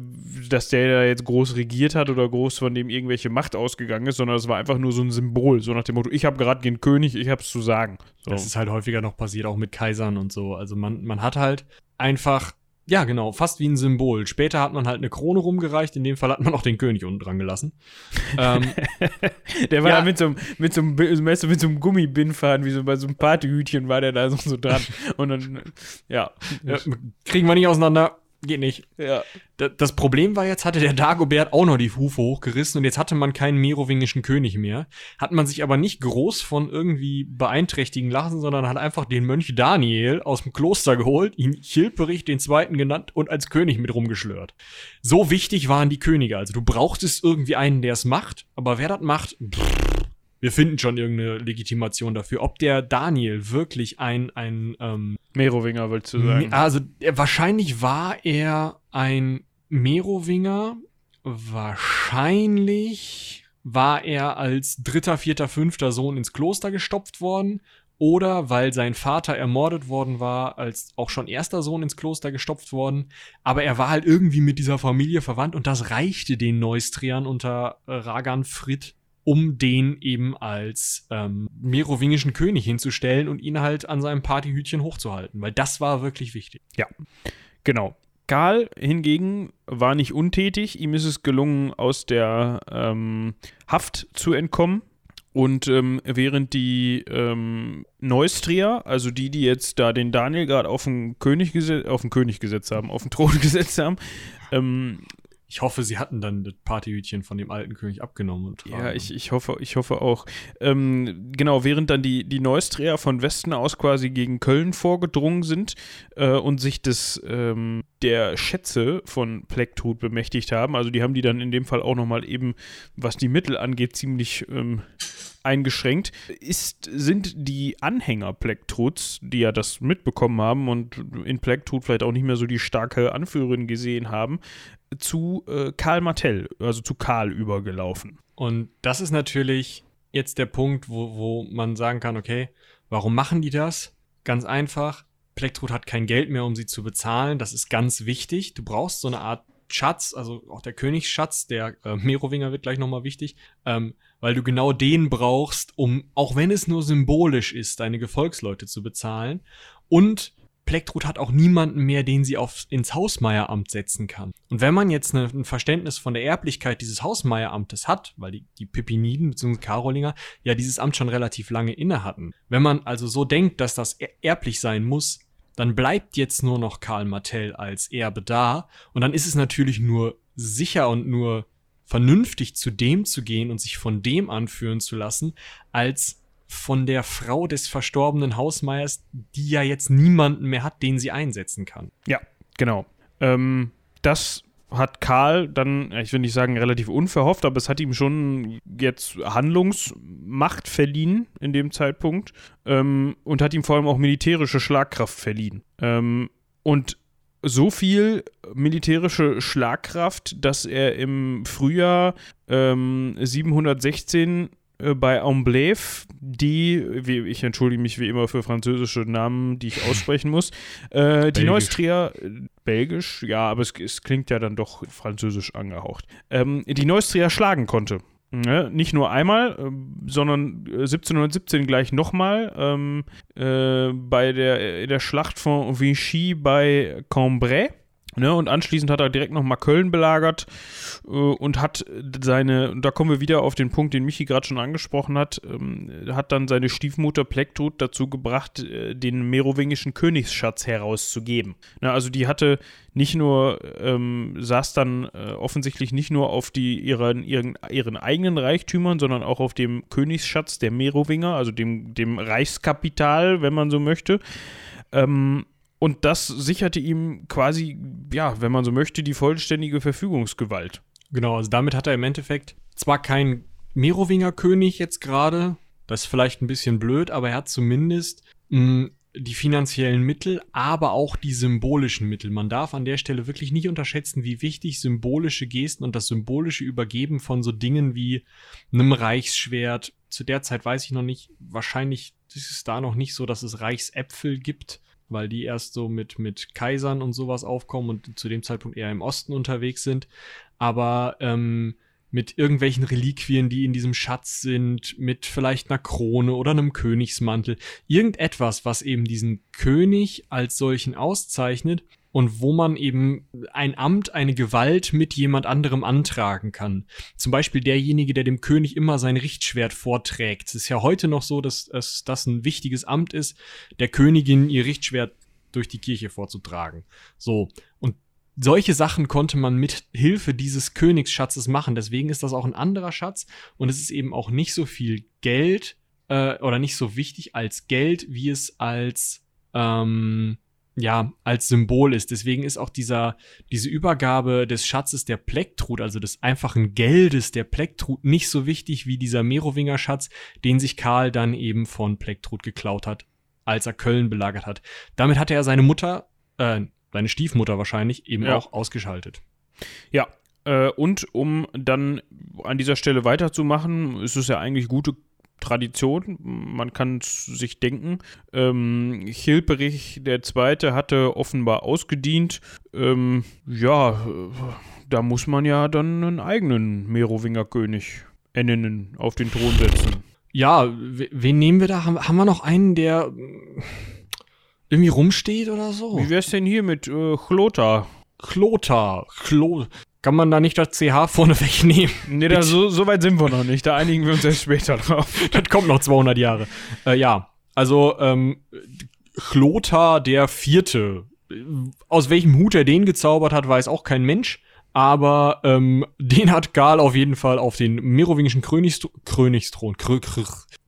dass der da jetzt groß regiert hat oder groß von dem irgendwelche Macht ausgegangen ist, sondern es war einfach nur so ein Symbol, so nach dem Motto, ich habe gerade den König, ich habe es zu sagen. So. Das ist halt häufiger noch passiert, auch mit Kaisern und so. Also man, man hat halt einfach ja, genau, fast wie ein Symbol. Später hat man halt eine Krone rumgereicht, in dem Fall hat man auch den König unten dran gelassen. ähm, der war ja. da mit so, einem, mit, so einem, mit so einem Gummibindfaden, wie so bei so einem Partyhütchen war der da so, so dran. Und dann, ja. ja. Kriegen wir nicht auseinander. Geht nicht. Ja. Das Problem war jetzt, hatte der Dagobert auch noch die Hufe hochgerissen und jetzt hatte man keinen merowingischen König mehr. Hat man sich aber nicht groß von irgendwie beeinträchtigen lassen, sondern hat einfach den Mönch Daniel aus dem Kloster geholt, ihn Chilperich den Zweiten genannt und als König mit rumgeschlört. So wichtig waren die Könige. Also du brauchtest irgendwie einen, der es macht, aber wer das macht, pff, wir finden schon irgendeine Legitimation dafür. Ob der Daniel wirklich ein, ein ähm, Merowinger, willst du sagen? Also er, wahrscheinlich war er ein Merowinger. Wahrscheinlich war er als dritter, vierter, fünfter Sohn ins Kloster gestopft worden. Oder weil sein Vater ermordet worden war, als auch schon erster Sohn ins Kloster gestopft worden. Aber er war halt irgendwie mit dieser Familie verwandt und das reichte den Neustriern unter Ragan Fritt um den eben als ähm, merowingischen König hinzustellen und ihn halt an seinem Partyhütchen hochzuhalten, weil das war wirklich wichtig. Ja, genau. Karl hingegen war nicht untätig. Ihm ist es gelungen, aus der ähm, Haft zu entkommen. Und ähm, während die ähm, Neustrier, also die, die jetzt da den Daniel gerade auf den König, auf den König gesetzt haben, auf den Thron gesetzt haben, ähm, ich hoffe, sie hatten dann das Partyhütchen von dem alten König abgenommen. Und ja, ich, ich, hoffe, ich hoffe auch. Ähm, genau, während dann die, die Neusträger von Westen aus quasi gegen Köln vorgedrungen sind äh, und sich des, ähm, der Schätze von Plektrud bemächtigt haben, also die haben die dann in dem Fall auch nochmal eben, was die Mittel angeht, ziemlich ähm, eingeschränkt, ist, sind die Anhänger Plektruds, die ja das mitbekommen haben und in Plektrud vielleicht auch nicht mehr so die starke Anführerin gesehen haben, zu äh, Karl Martell, also zu Karl übergelaufen. Und das ist natürlich jetzt der Punkt, wo, wo man sagen kann, okay, warum machen die das? Ganz einfach, Plektrud hat kein Geld mehr, um sie zu bezahlen. Das ist ganz wichtig. Du brauchst so eine Art Schatz, also auch der Königsschatz, der äh, Merowinger wird gleich nochmal wichtig, ähm, weil du genau den brauchst, um, auch wenn es nur symbolisch ist, deine Gefolgsleute zu bezahlen. Und Plektrud hat auch niemanden mehr, den sie auf, ins Hausmeieramt setzen kann. Und wenn man jetzt ein Verständnis von der Erblichkeit dieses Hausmeieramtes hat, weil die, die Pippiniden bzw. Karolinger ja dieses Amt schon relativ lange inne hatten, wenn man also so denkt, dass das erblich sein muss, dann bleibt jetzt nur noch Karl Martell als Erbe da und dann ist es natürlich nur sicher und nur vernünftig zu dem zu gehen und sich von dem anführen zu lassen, als von der Frau des verstorbenen Hausmeiers, die ja jetzt niemanden mehr hat, den sie einsetzen kann. Ja, genau. Ähm, das hat Karl dann, ich will nicht sagen relativ unverhofft, aber es hat ihm schon jetzt Handlungsmacht verliehen in dem Zeitpunkt ähm, und hat ihm vor allem auch militärische Schlagkraft verliehen. Ähm, und so viel militärische Schlagkraft, dass er im Frühjahr ähm, 716 äh, bei Amblève, die, wie, ich entschuldige mich wie immer für französische Namen, die ich aussprechen muss, äh, die Neustria, belgisch, ja, aber es, es, klingt ja dann doch französisch angehaucht, ähm, die Neustria schlagen konnte. Ne? Nicht nur einmal, äh, sondern 1717 gleich nochmal ähm, äh, bei der, der Schlacht von Vichy bei Cambrai. Ne, und anschließend hat er direkt nochmal Köln belagert äh, und hat seine, und da kommen wir wieder auf den Punkt, den Michi gerade schon angesprochen hat, ähm, hat dann seine Stiefmutter Plektrud dazu gebracht, äh, den merowingischen Königsschatz herauszugeben. Ne, also die hatte nicht nur, ähm, saß dann äh, offensichtlich nicht nur auf die, ihren, ihren, ihren eigenen Reichtümern, sondern auch auf dem Königsschatz der Merowinger, also dem, dem Reichskapital, wenn man so möchte. Ähm, und das sicherte ihm quasi, ja, wenn man so möchte, die vollständige Verfügungsgewalt. Genau, also damit hat er im Endeffekt zwar kein Merowinger König jetzt gerade, das ist vielleicht ein bisschen blöd, aber er hat zumindest mh, hm, die finanziellen Mittel, aber auch die symbolischen Mittel. Man darf an der Stelle wirklich nicht unterschätzen, wie wichtig symbolische Gesten und das symbolische Übergeben von so Dingen wie einem Reichsschwert, zu der Zeit weiß ich noch nicht, wahrscheinlich ist es da noch nicht so, dass es Reichsäpfel gibt, weil die erst so mit, mit Kaisern und sowas aufkommen und zu dem Zeitpunkt eher im Osten unterwegs sind. Aber ähm, mit irgendwelchen Reliquien, die in diesem Schatz sind, mit vielleicht einer Krone oder einem Königsmantel. Irgendetwas, was eben diesen König als solchen auszeichnet und wo man eben ein Amt, eine Gewalt mit jemand anderem antragen kann. Zum Beispiel derjenige, der dem König immer sein Richtschwert vorträgt. Es ist ja heute noch so, dass, dass das ein wichtiges Amt ist, der Königin ihr Richtschwert durch die Kirche vorzutragen. So. Und solche Sachen konnte man mit Hilfe dieses Königsschatzes machen. Deswegen ist das auch ein anderer Schatz und es ist eben auch nicht so viel Geld äh, oder nicht so wichtig als Geld, wie es als ähm, ja, als Symbol ist. Deswegen ist auch dieser, diese Übergabe des Schatzes der Plektrud, also des einfachen Geldes der Plektrud, nicht so wichtig wie dieser Merowinger Schatz, den sich Karl dann eben von Plektrud geklaut hat, als er Köln belagert hat. Damit hatte er seine Mutter, äh, seine Stiefmutter wahrscheinlich, eben ja. auch ausgeschaltet. Ja, äh, und um dann an dieser Stelle weiterzumachen, ist es ja eigentlich gute Tradition, man kann sich denken. Ähm, Chilperich der Zweite hatte offenbar ausgedient. Ähm, ja, da muss man ja dann einen eigenen Merowinger König ernennen, auf den Thron setzen. Ja, wen nehmen wir da? Haben, haben wir noch einen, der irgendwie rumsteht oder so? Wie wär's denn hier mit äh, Chlota? Chlota, Chlota. Kann man da nicht das CH vorne wegnehmen? Nee, da, so, so, weit sind wir noch nicht. Da einigen wir uns erst später drauf. das kommt noch 200 Jahre. Äh, ja, also ähm, Chlotar der Vierte. Aus welchem Hut er den gezaubert hat, weiß auch kein Mensch. Aber ähm, den hat Gal auf jeden Fall auf den merowingischen Königstro Königsthron, Krö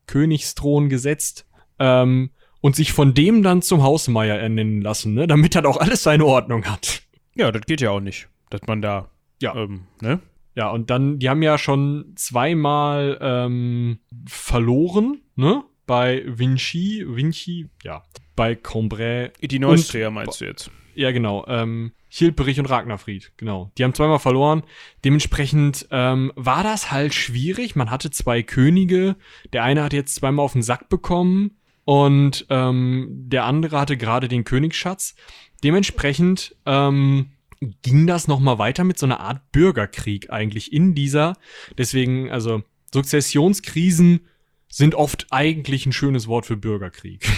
Königsthron gesetzt. Ähm, und sich von dem dann zum Hausmeier ernennen lassen, ne? damit er auch alles seine Ordnung hat. Ja, das geht ja auch nicht, dass man da ja. Ähm, ne? Ja, und dann, die haben ja schon zweimal ähm, verloren, ne? Bei Vinci, Vinci, ja, bei Cambrai. Die Neustria meinst du jetzt? Ja, genau. Ähm, Hilperich und Ragnarfried, genau. Die haben zweimal verloren. Dementsprechend ähm, war das halt schwierig. Man hatte zwei Könige. Der eine hat jetzt zweimal auf den Sack bekommen und ähm, der andere hatte gerade den Königsschatz. Dementsprechend ähm, ging das nochmal weiter mit so einer Art Bürgerkrieg eigentlich in dieser. Deswegen, also Sukzessionskrisen sind oft eigentlich ein schönes Wort für Bürgerkrieg.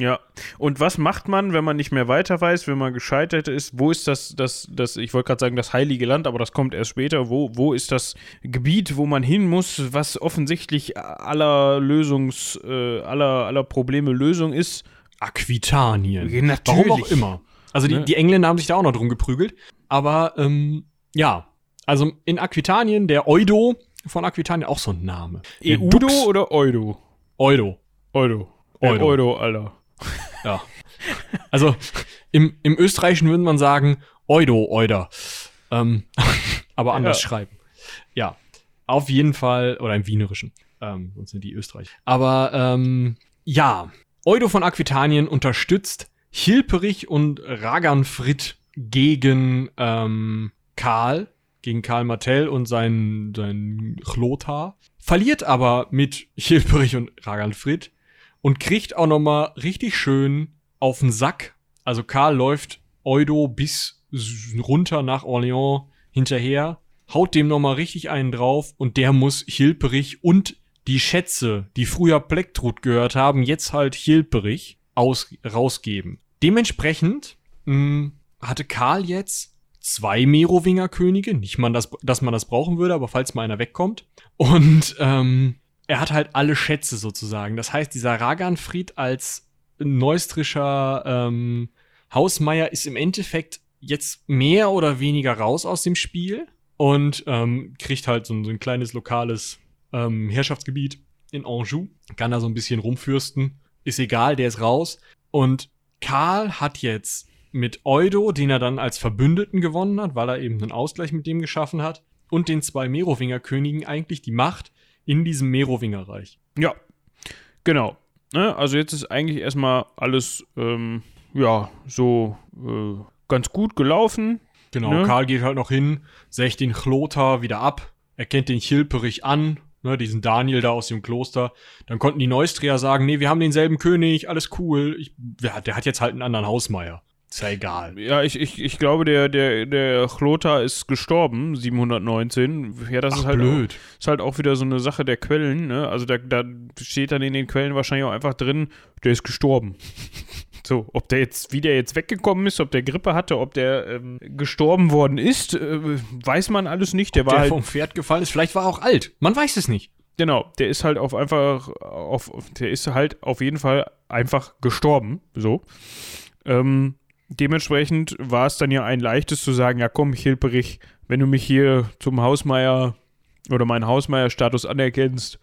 Ja, und was macht man, wenn man nicht mehr weiter weiß, wenn man gescheitert ist? Wo ist das, das, das ich wollte gerade sagen, das heilige Land, aber das kommt erst später. Wo, wo ist das Gebiet, wo man hin muss, was offensichtlich aller Lösungs, äh, aller, aller Probleme Lösung ist? Aquitanien. Natürlich. Warum auch immer. Also die, ne? die Engländer haben sich da auch noch drum geprügelt. Aber ähm, ja, also in Aquitanien, der Eudo von Aquitanien, auch so ein Name. Eudo oder Eudo? Eudo. Eudo. Eudo, Eudo Alter. Ja. Also im, im Österreichischen würde man sagen Eudo, Euder. Ähm, aber anders ja. schreiben. Ja, auf jeden Fall, oder im Wienerischen. Ähm, sonst sind die Österreich. Aber ähm, ja, Eudo von Aquitanien unterstützt Hilperich und Raganfrid gegen ähm, Karl, gegen Karl Martell und seinen, seinen Chlotar, verliert aber mit Hilperich und Raganfrid und kriegt auch nochmal richtig schön auf den Sack. Also Karl läuft Eudo bis runter nach Orléans hinterher, haut dem nochmal richtig einen drauf und der muss Hilperich und die Schätze, die früher Plektrud gehört haben, jetzt halt Hilperich aus, rausgeben. Dementsprechend mh, mm, hatte Karl jetzt zwei Merowinger Könige. Nicht mal, das, dass man das brauchen würde, aber falls mal einer wegkommt. Und ähm, er hat halt alle Schätze sozusagen. Das heißt, dieser Raganfried als neustrischer ähm, Hausmeier ist im Endeffekt jetzt mehr oder weniger raus aus dem Spiel und ähm, kriegt halt so ein, so ein kleines lokales ähm, Herrschaftsgebiet in Anjou. Kann da so ein bisschen rumfürsten. Ist egal, der ist raus. Und Karl hat jetzt mit Eudo, den er dann als Verbündeten gewonnen hat, weil er eben einen Ausgleich mit dem geschaffen hat, und den zwei Merowinger-Königen eigentlich die Macht in diesem Merowingerreich. Ja, genau. Ne? Also jetzt ist eigentlich erstmal alles, ähm, ja, so äh, ganz gut gelaufen. Genau, ne? Karl geht halt noch hin, sägt den Chlotar wieder ab, erkennt den Chilperich an, ne, diesen Daniel da aus dem Kloster. Dann konnten die Neustrier sagen, nee, wir haben denselben König, alles cool. Ich, der, der hat jetzt halt einen anderen Hausmeier. Ist ja egal. Ja, ich, ich, ich glaube, der, der, der Chlotar ist gestorben, 719. Ja, das Ach, ist halt blöd. Auch, ist halt auch wieder so eine Sache der Quellen, ne? Also da, da steht dann in den Quellen wahrscheinlich auch einfach drin, der ist gestorben. So, ob der jetzt, wie der jetzt weggekommen ist, ob der Grippe hatte, ob der ähm, gestorben worden ist, äh, weiß man alles nicht. Der ob war der halt vom Pferd gefallen ist. Vielleicht war er auch alt. Man weiß es nicht. Genau, der ist halt auf einfach, auf, der ist halt auf jeden Fall einfach gestorben. So. Ähm, dementsprechend war es dann ja ein leichtes zu sagen, ja komm, Hilperich, wenn du mich hier zum Hausmeier oder meinen Hausmeier-Status anerkennst,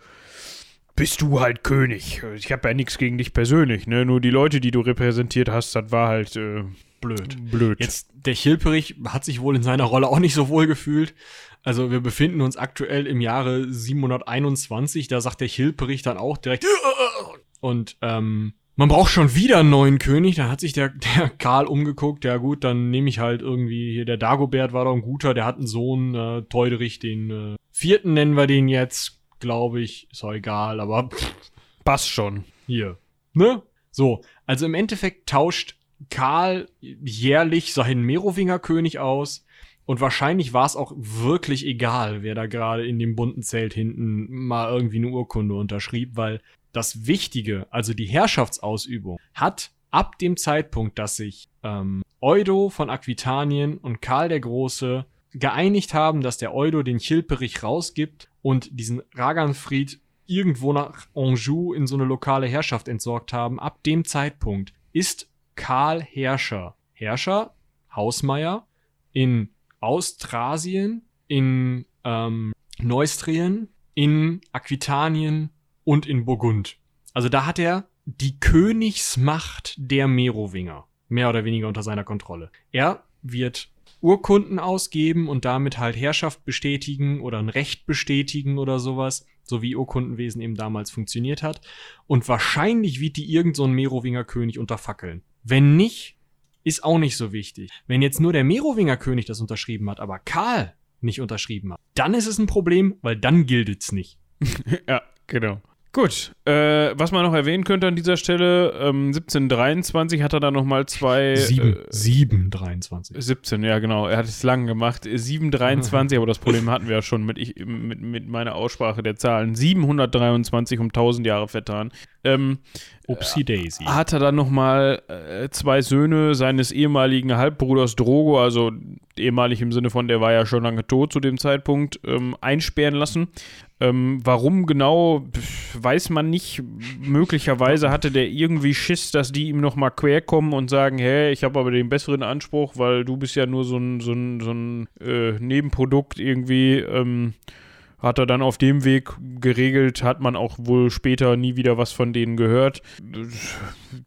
bist du halt König. Ich habe ja nichts gegen dich persönlich, ne? Nur die Leute, die du repräsentiert hast, das war halt äh, blöd. Blöd. Jetzt, der Hilperich hat sich wohl in seiner Rolle auch nicht so wohl gefühlt. Also wir befinden uns aktuell im Jahre 721, da sagt der Hilperich dann auch direkt und ähm, man braucht schon wieder einen neuen König. Da hat sich der, der Karl umgeguckt. Ja gut, dann nehme ich halt irgendwie hier, der Dagobert war doch ein guter, der hat einen Sohn, äh, Teuderich, den äh, vierten nennen wir den jetzt, glaube ich. Ist auch egal, aber pff, passt schon. Hier. Ne? So, also im Endeffekt tauscht Karl jährlich seinen Merowinger König aus. Und wahrscheinlich war es auch wirklich egal, wer da gerade in dem bunten Zelt hinten mal irgendwie eine Urkunde unterschrieb, weil das Wichtige, also die Herrschaftsausübung, hat ab dem Zeitpunkt, dass sich ähm, Eudo von Aquitanien und Karl der Große geeinigt haben, dass der Eudo den Chilperich rausgibt und diesen Raganfried irgendwo nach Anjou in so eine lokale Herrschaft entsorgt haben, ab dem Zeitpunkt ist Karl Herrscher. Herrscher, Hausmeier in Austrasien, in ähm, Neustrien, in Aquitanien und in Burgund. Also da hat er die Königsmacht der Merowinger mehr oder weniger unter seiner Kontrolle. Er wird Urkunden ausgeben und damit halt Herrschaft bestätigen oder ein Recht bestätigen oder sowas, so wie Urkundenwesen eben damals funktioniert hat. Und wahrscheinlich wird die irgend so Merowinger König unterfackeln. Wenn nicht, ist auch nicht so wichtig. Wenn jetzt nur der Merowinger König das unterschrieben hat, aber Karl nicht unterschrieben hat, dann ist es ein Problem, weil dann gilt's nicht. ja, genau. Gut, äh, was man noch erwähnen könnte an dieser Stelle, ähm, 1723 hat er dann nochmal zwei. 7, äh, 723. 17, ja genau, er hat es lang gemacht. 723, aber das Problem hatten wir ja schon mit, ich, mit, mit meiner Aussprache der Zahlen. 723 um 1000 Jahre vertan. Ähm, Upsi Daisy. Hat er dann nochmal äh, zwei Söhne seines ehemaligen Halbbruders Drogo, also ehemalig im Sinne von, der war ja schon lange tot zu dem Zeitpunkt, ähm, einsperren lassen. Ähm, warum genau, weiß man nicht. Möglicherweise hatte der irgendwie Schiss, dass die ihm nochmal quer kommen und sagen, hey, ich habe aber den besseren Anspruch, weil du bist ja nur so ein, so ein, so ein äh, Nebenprodukt irgendwie. Ähm, hat er dann auf dem Weg geregelt, hat man auch wohl später nie wieder was von denen gehört.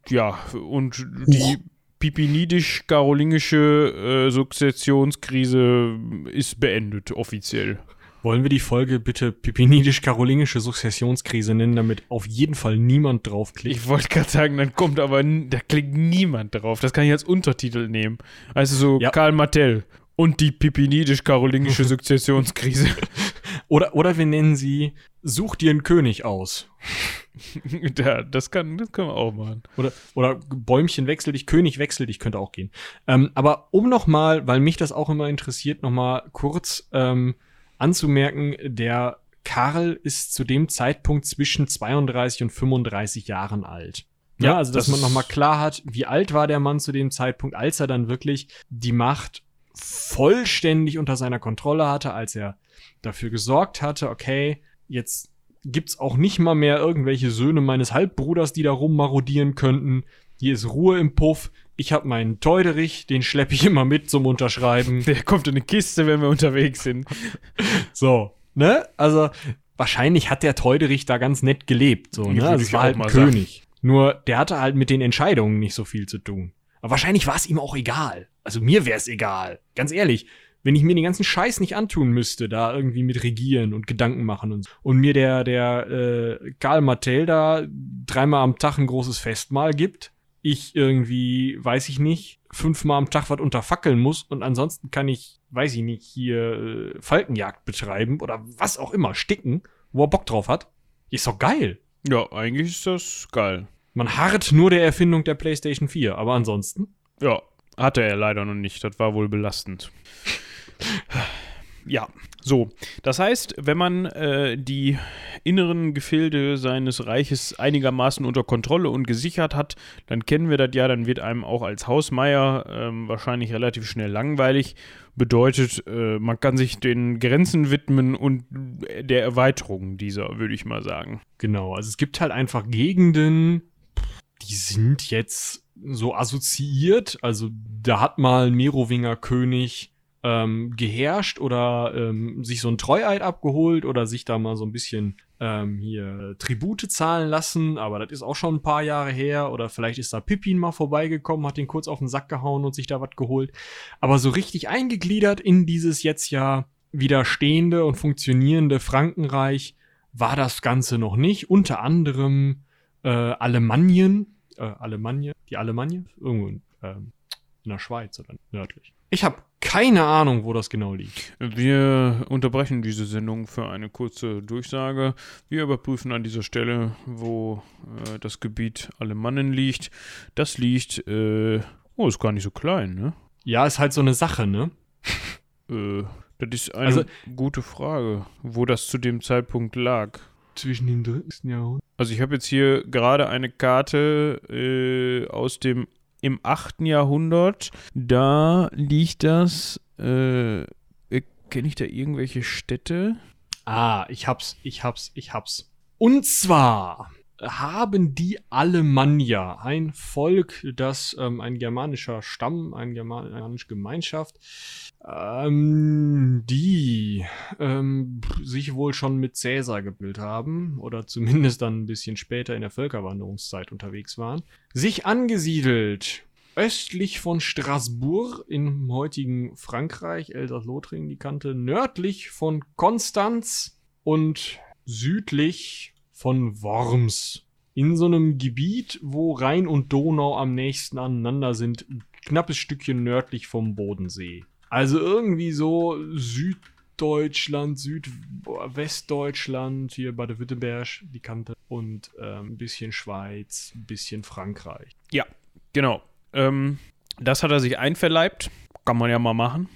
Ja, und die pipinidisch-karolingische äh, Sukzessionskrise ist beendet, offiziell. Wollen wir die Folge bitte pipinidisch-karolingische Sukzessionskrise nennen, damit auf jeden Fall niemand draufklickt? Ich wollte gerade sagen, dann kommt aber, da klickt niemand drauf. Das kann ich als Untertitel nehmen. Also so ja. Karl Martell und die pipinidisch-karolingische Sukzessionskrise. oder, oder wir nennen sie Such dir einen König aus. ja, das, kann, das können wir auch machen. Oder, oder Bäumchen wechsel dich, König wechsel dich, könnte auch gehen. Ähm, aber um nochmal, weil mich das auch immer interessiert, nochmal kurz ähm, anzumerken, der Karl ist zu dem Zeitpunkt zwischen 32 und 35 Jahren alt. Ja, also dass das man nochmal klar hat, wie alt war der Mann zu dem Zeitpunkt, als er dann wirklich die Macht vollständig unter seiner Kontrolle hatte, als er dafür gesorgt hatte, okay, jetzt gibt's auch nicht mal mehr irgendwelche Söhne meines Halbbruders, die da rummarodieren könnten. Hier ist Ruhe im Puff. Ich habe meinen Teuderich, den schleppe ich immer mit zum Unterschreiben. Der kommt in eine Kiste, wenn wir unterwegs sind. so, ne? Also wahrscheinlich hat der Teuderich da ganz nett gelebt, so, ne? Also, es war halt ein König. Sagen. Nur der hatte halt mit den Entscheidungen nicht so viel zu tun. Aber wahrscheinlich war es ihm auch egal. Also mir wäre es egal. Ganz ehrlich, wenn ich mir den ganzen Scheiß nicht antun müsste, da irgendwie mit regieren und Gedanken machen und so. Und mir der, der äh, Karl Martell da dreimal am Tag ein großes Festmahl gibt, ich irgendwie, weiß ich nicht, fünfmal am Tag was unterfackeln muss und ansonsten kann ich, weiß ich nicht, hier äh, Falkenjagd betreiben oder was auch immer, sticken, wo er Bock drauf hat. Ist doch geil. Ja, eigentlich ist das geil. Man harrt nur der Erfindung der PlayStation 4, aber ansonsten? Ja, hatte er leider noch nicht. Das war wohl belastend. ja, so. Das heißt, wenn man äh, die inneren Gefilde seines Reiches einigermaßen unter Kontrolle und gesichert hat, dann kennen wir das ja, dann wird einem auch als Hausmeier äh, wahrscheinlich relativ schnell langweilig. Bedeutet, äh, man kann sich den Grenzen widmen und der Erweiterung dieser, würde ich mal sagen. Genau, also es gibt halt einfach Gegenden, die sind jetzt so assoziiert. Also da hat mal ein Merowinger König ähm, geherrscht oder ähm, sich so ein Treueid abgeholt oder sich da mal so ein bisschen ähm, hier Tribute zahlen lassen, aber das ist auch schon ein paar Jahre her oder vielleicht ist da Pippin mal vorbeigekommen, hat den kurz auf den Sack gehauen und sich da was geholt. Aber so richtig eingegliedert in dieses jetzt ja widerstehende und funktionierende Frankenreich war das Ganze noch nicht. Unter anderem äh, Alemannien, äh, Alemannia, die Alemannia, irgendwo in, äh, in der Schweiz oder nördlich. Ich habe keine Ahnung, wo das genau liegt. Wir unterbrechen diese Sendung für eine kurze Durchsage. Wir überprüfen an dieser Stelle, wo äh, das Gebiet Alemannen liegt. Das liegt, äh, oh, ist gar nicht so klein, ne? Ja, ist halt so eine Sache, ne? äh, das ist eine also, gute Frage, wo das zu dem Zeitpunkt lag. Zwischen dem dritten Jahrhundert. Also ich habe jetzt hier gerade eine Karte äh, aus dem im 8. Jahrhundert. Da liegt das. Äh, Kenne ich da irgendwelche Städte? Ah, ich hab's, ich hab's, ich hab's. Und zwar haben die Alemannia, ein Volk, das ähm, ein germanischer Stamm, eine germanische Gemeinschaft, ähm, die ähm, sich wohl schon mit Cäsar gebildet haben oder zumindest dann ein bisschen später in der Völkerwanderungszeit unterwegs waren, sich angesiedelt östlich von Straßburg im heutigen Frankreich, Elsass-Lothringen die Kante, nördlich von Konstanz und südlich von Worms. In so einem Gebiet, wo Rhein und Donau am nächsten aneinander sind, knappes Stückchen nördlich vom Bodensee. Also irgendwie so Süddeutschland, Südwestdeutschland, hier Baden-Württemberg, die Kante und äh, ein bisschen Schweiz, ein bisschen Frankreich. Ja, genau. Ähm, das hat er sich einverleibt. Kann man ja mal machen.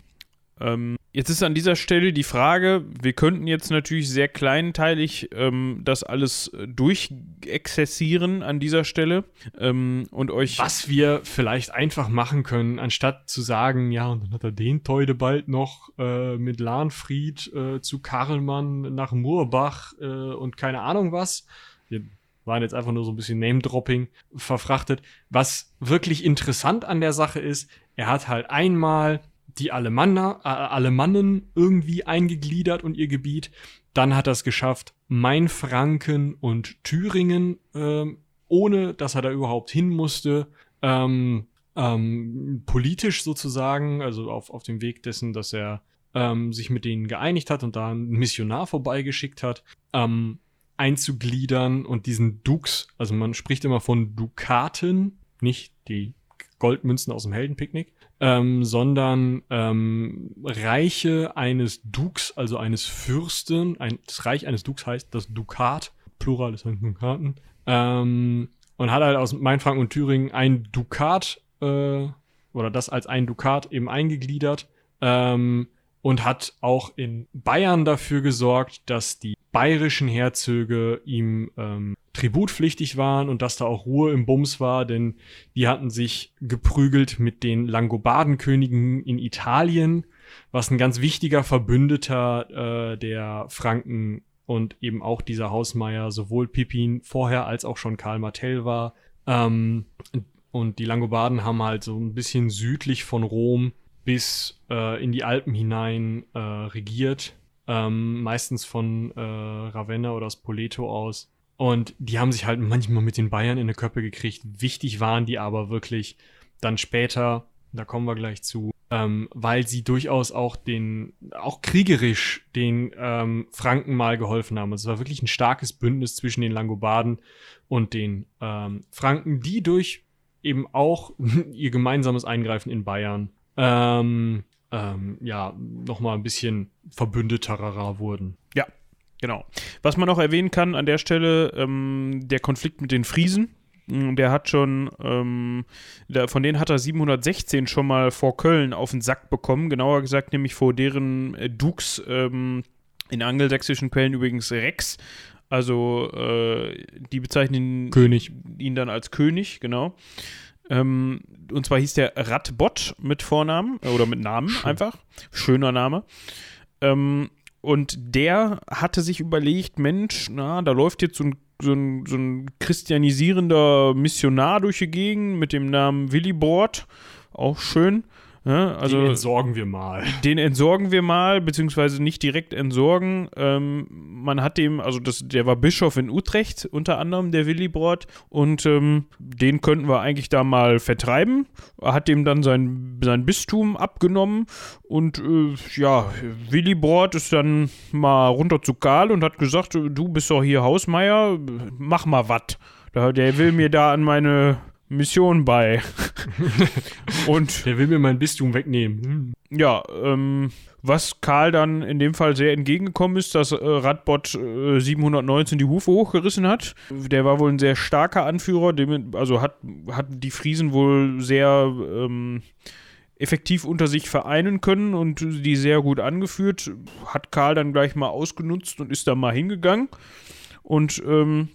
Ähm, jetzt ist an dieser Stelle die Frage, wir könnten jetzt natürlich sehr kleinteilig ähm, das alles durchexzessieren an dieser Stelle ähm, und euch. Was wir vielleicht einfach machen können, anstatt zu sagen, ja, und dann hat er den Teude bald noch äh, mit Lahnfried äh, zu Karlmann nach Murbach äh, und keine Ahnung was. Wir waren jetzt einfach nur so ein bisschen Name-Dropping verfrachtet. Was wirklich interessant an der Sache ist, er hat halt einmal die Alemanner, äh, Alemannen irgendwie eingegliedert und ihr Gebiet. Dann hat er es geschafft, Mainfranken und Thüringen, ähm, ohne dass er da überhaupt hin musste, ähm, ähm, politisch sozusagen, also auf, auf dem Weg dessen, dass er ähm, sich mit denen geeinigt hat und da einen Missionar vorbeigeschickt hat, ähm, einzugliedern und diesen Dux, also man spricht immer von Dukaten, nicht die Goldmünzen aus dem Heldenpicknick, ähm, sondern ähm, Reiche eines Dux, also eines Fürsten, ein, das Reich eines Dux heißt das Dukat, Plural ist halt Dukaten, ähm, und hat halt aus Mainfranken und Thüringen ein Dukat, äh, oder das als ein Dukat eben eingegliedert, ähm, und hat auch in Bayern dafür gesorgt, dass die bayerischen Herzöge ihm ähm, tributpflichtig waren und dass da auch Ruhe im Bums war, denn die hatten sich geprügelt mit den Langobardenkönigen in Italien, was ein ganz wichtiger Verbündeter äh, der Franken und eben auch dieser Hausmeier sowohl Pippin vorher als auch schon Karl Martell war. Ähm, und die Langobarden haben halt so ein bisschen südlich von Rom bis äh, in die Alpen hinein äh, regiert. Ähm, meistens von äh, Ravenna oder Spoleto aus. Und die haben sich halt manchmal mit den Bayern in die Köppe gekriegt. Wichtig waren die aber wirklich dann später, da kommen wir gleich zu, ähm, weil sie durchaus auch den, auch kriegerisch den ähm, Franken mal geholfen haben. Also es war wirklich ein starkes Bündnis zwischen den Langobarden und den ähm, Franken, die durch eben auch ihr gemeinsames Eingreifen in Bayern ähm, ähm, ja, nochmal ein bisschen verbündeterer wurden. Ja, Genau. Was man noch erwähnen kann an der Stelle, ähm, der Konflikt mit den Friesen. Mm, der hat schon, ähm, der, von denen hat er 716 schon mal vor Köln auf den Sack bekommen. Genauer gesagt, nämlich vor deren äh, Dux, ähm, in angelsächsischen Quellen übrigens Rex. Also, äh, die bezeichnen König. ihn dann als König, genau. Ähm, und zwar hieß der Radbot mit Vornamen äh, oder mit Namen Schön. einfach. Schöner Name. Ähm, und der hatte sich überlegt, Mensch, na, da läuft jetzt so ein, so ein, so ein christianisierender Missionar durch die Gegend mit dem Namen Willibord. Auch schön. Ja, also, den entsorgen wir mal. Den entsorgen wir mal, beziehungsweise nicht direkt entsorgen. Ähm, man hat dem, also das, der war Bischof in Utrecht, unter anderem, der Willibrord, und ähm, den könnten wir eigentlich da mal vertreiben. Er hat dem dann sein, sein Bistum abgenommen und äh, ja, Willibrord ist dann mal runter zu Karl und hat gesagt, du bist doch hier Hausmeier, mach mal was. Der will mir da an meine Mission bei. und der will mir mein Bistum wegnehmen. Hm. Ja, ähm, was Karl dann in dem Fall sehr entgegengekommen ist, dass äh, Radbot äh, 719 die Hufe hochgerissen hat. Der war wohl ein sehr starker Anführer, dem, also hat, hat die Friesen wohl sehr ähm, effektiv unter sich vereinen können und die sehr gut angeführt. Hat Karl dann gleich mal ausgenutzt und ist da mal hingegangen. Und ähm,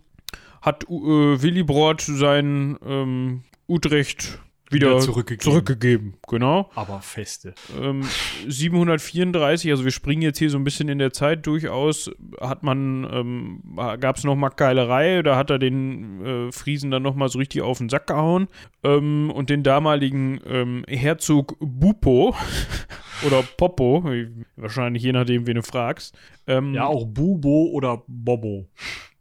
hat äh, Willy Brod sein ähm, Utrecht wieder, wieder zurückgegeben. zurückgegeben. Genau. Aber feste. Ähm, 734, also wir springen jetzt hier so ein bisschen in der Zeit durchaus, hat man, ähm, gab es nochmal Keilerei, da hat er den äh, Friesen dann nochmal so richtig auf den Sack gehauen ähm, und den damaligen ähm, Herzog Bupo oder Popo, wahrscheinlich je nachdem, wen du fragst. Ähm, ja, auch Bubo oder Bobo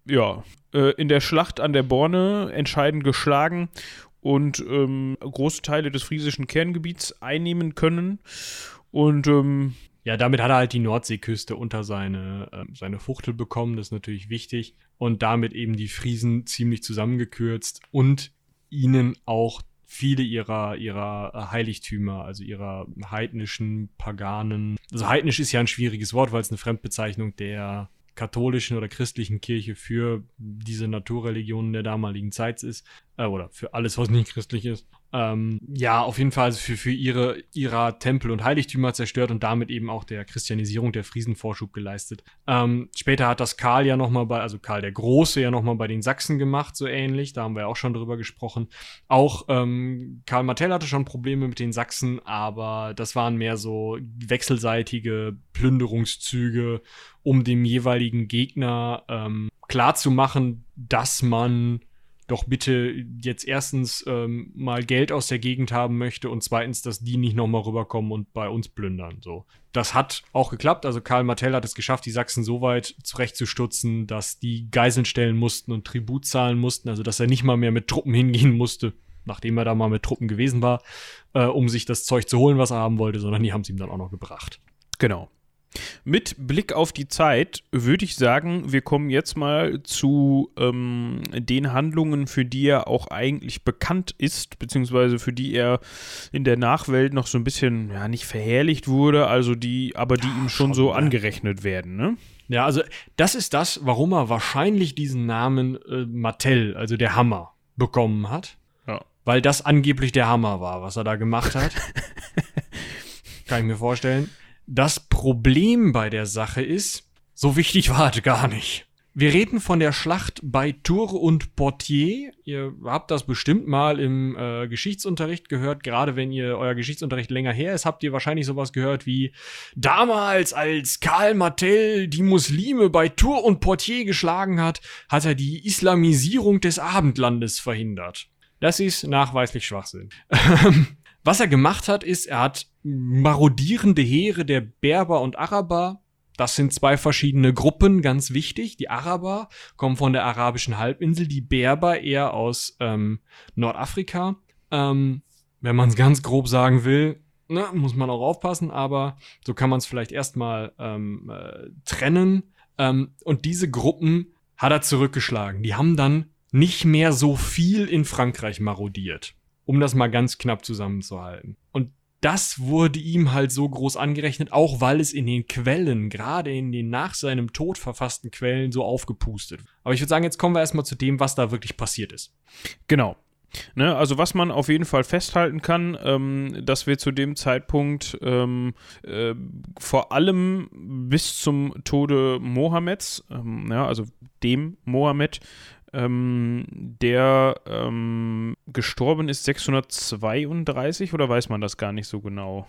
ja, äh, in der Schlacht an der Borne entscheidend geschlagen und ähm, große Teile des friesischen Kerngebiets einnehmen können. Und ähm, ja, damit hat er halt die Nordseeküste unter seine, äh, seine Fuchtel bekommen, das ist natürlich wichtig. Und damit eben die Friesen ziemlich zusammengekürzt und ihnen auch viele ihrer, ihrer Heiligtümer, also ihrer heidnischen, paganen. Also heidnisch ist ja ein schwieriges Wort, weil es eine Fremdbezeichnung der katholischen oder christlichen Kirche für diese Naturreligionen der damaligen Zeit ist, äh, oder für alles, was nicht christlich ist. Ähm, ja, auf jeden Fall also für, für ihre, ihrer Tempel und Heiligtümer zerstört und damit eben auch der Christianisierung der Friesen Vorschub geleistet. Ähm, später hat das Karl ja nochmal bei, also Karl der Große ja nochmal bei den Sachsen gemacht, so ähnlich. Da haben wir auch schon drüber gesprochen. Auch ähm, Karl Martell hatte schon Probleme mit den Sachsen, aber das waren mehr so wechselseitige Plünderungszüge, um dem jeweiligen Gegner ähm, klarzumachen, dass man doch bitte jetzt erstens ähm, mal Geld aus der Gegend haben möchte und zweitens, dass die nicht nochmal rüberkommen und bei uns plündern. So. Das hat auch geklappt. Also Karl Martell hat es geschafft, die Sachsen so weit zurechtzustutzen, dass die Geiseln stellen mussten und Tribut zahlen mussten, also dass er nicht mal mehr mit Truppen hingehen musste, nachdem er da mal mit Truppen gewesen war, äh, um sich das Zeug zu holen, was er haben wollte, sondern die haben es ihm dann auch noch gebracht. Genau. Mit Blick auf die Zeit würde ich sagen, wir kommen jetzt mal zu ähm, den Handlungen, für die er auch eigentlich bekannt ist, beziehungsweise für die er in der Nachwelt noch so ein bisschen, ja, nicht verherrlicht wurde, also die, aber die ja, ihm schon, schon so ja. angerechnet werden, ne? Ja, also das ist das, warum er wahrscheinlich diesen Namen äh, Mattel, also der Hammer, bekommen hat. Ja. Weil das angeblich der Hammer war, was er da gemacht hat. Kann ich mir vorstellen. Das Problem bei der Sache ist, so wichtig war es gar nicht. Wir reden von der Schlacht bei Tours und Portier. Ihr habt das bestimmt mal im äh, Geschichtsunterricht gehört. Gerade wenn ihr euer Geschichtsunterricht länger her ist, habt ihr wahrscheinlich sowas gehört wie damals, als Karl Martel die Muslime bei Tours und Portier geschlagen hat, hat er die Islamisierung des Abendlandes verhindert. Das ist nachweislich Schwachsinn. Was er gemacht hat, ist, er hat marodierende Heere der Berber und Araber das sind zwei verschiedene Gruppen, ganz wichtig. Die Araber kommen von der arabischen Halbinsel, die Berber eher aus ähm, Nordafrika. Ähm, wenn man es ganz grob sagen will, ne, muss man auch aufpassen, aber so kann man es vielleicht erstmal ähm, äh, trennen. Ähm, und diese Gruppen hat er zurückgeschlagen. Die haben dann nicht mehr so viel in Frankreich marodiert, um das mal ganz knapp zusammenzuhalten. Und das wurde ihm halt so groß angerechnet, auch weil es in den Quellen, gerade in den nach seinem Tod verfassten Quellen, so aufgepustet. Aber ich würde sagen, jetzt kommen wir erstmal zu dem, was da wirklich passiert ist. Genau. Ne, also was man auf jeden Fall festhalten kann, ähm, dass wir zu dem Zeitpunkt ähm, äh, vor allem bis zum Tode Mohammeds, ähm, ja, also dem Mohammed, ähm, der ähm, gestorben ist 632 oder weiß man das gar nicht so genau?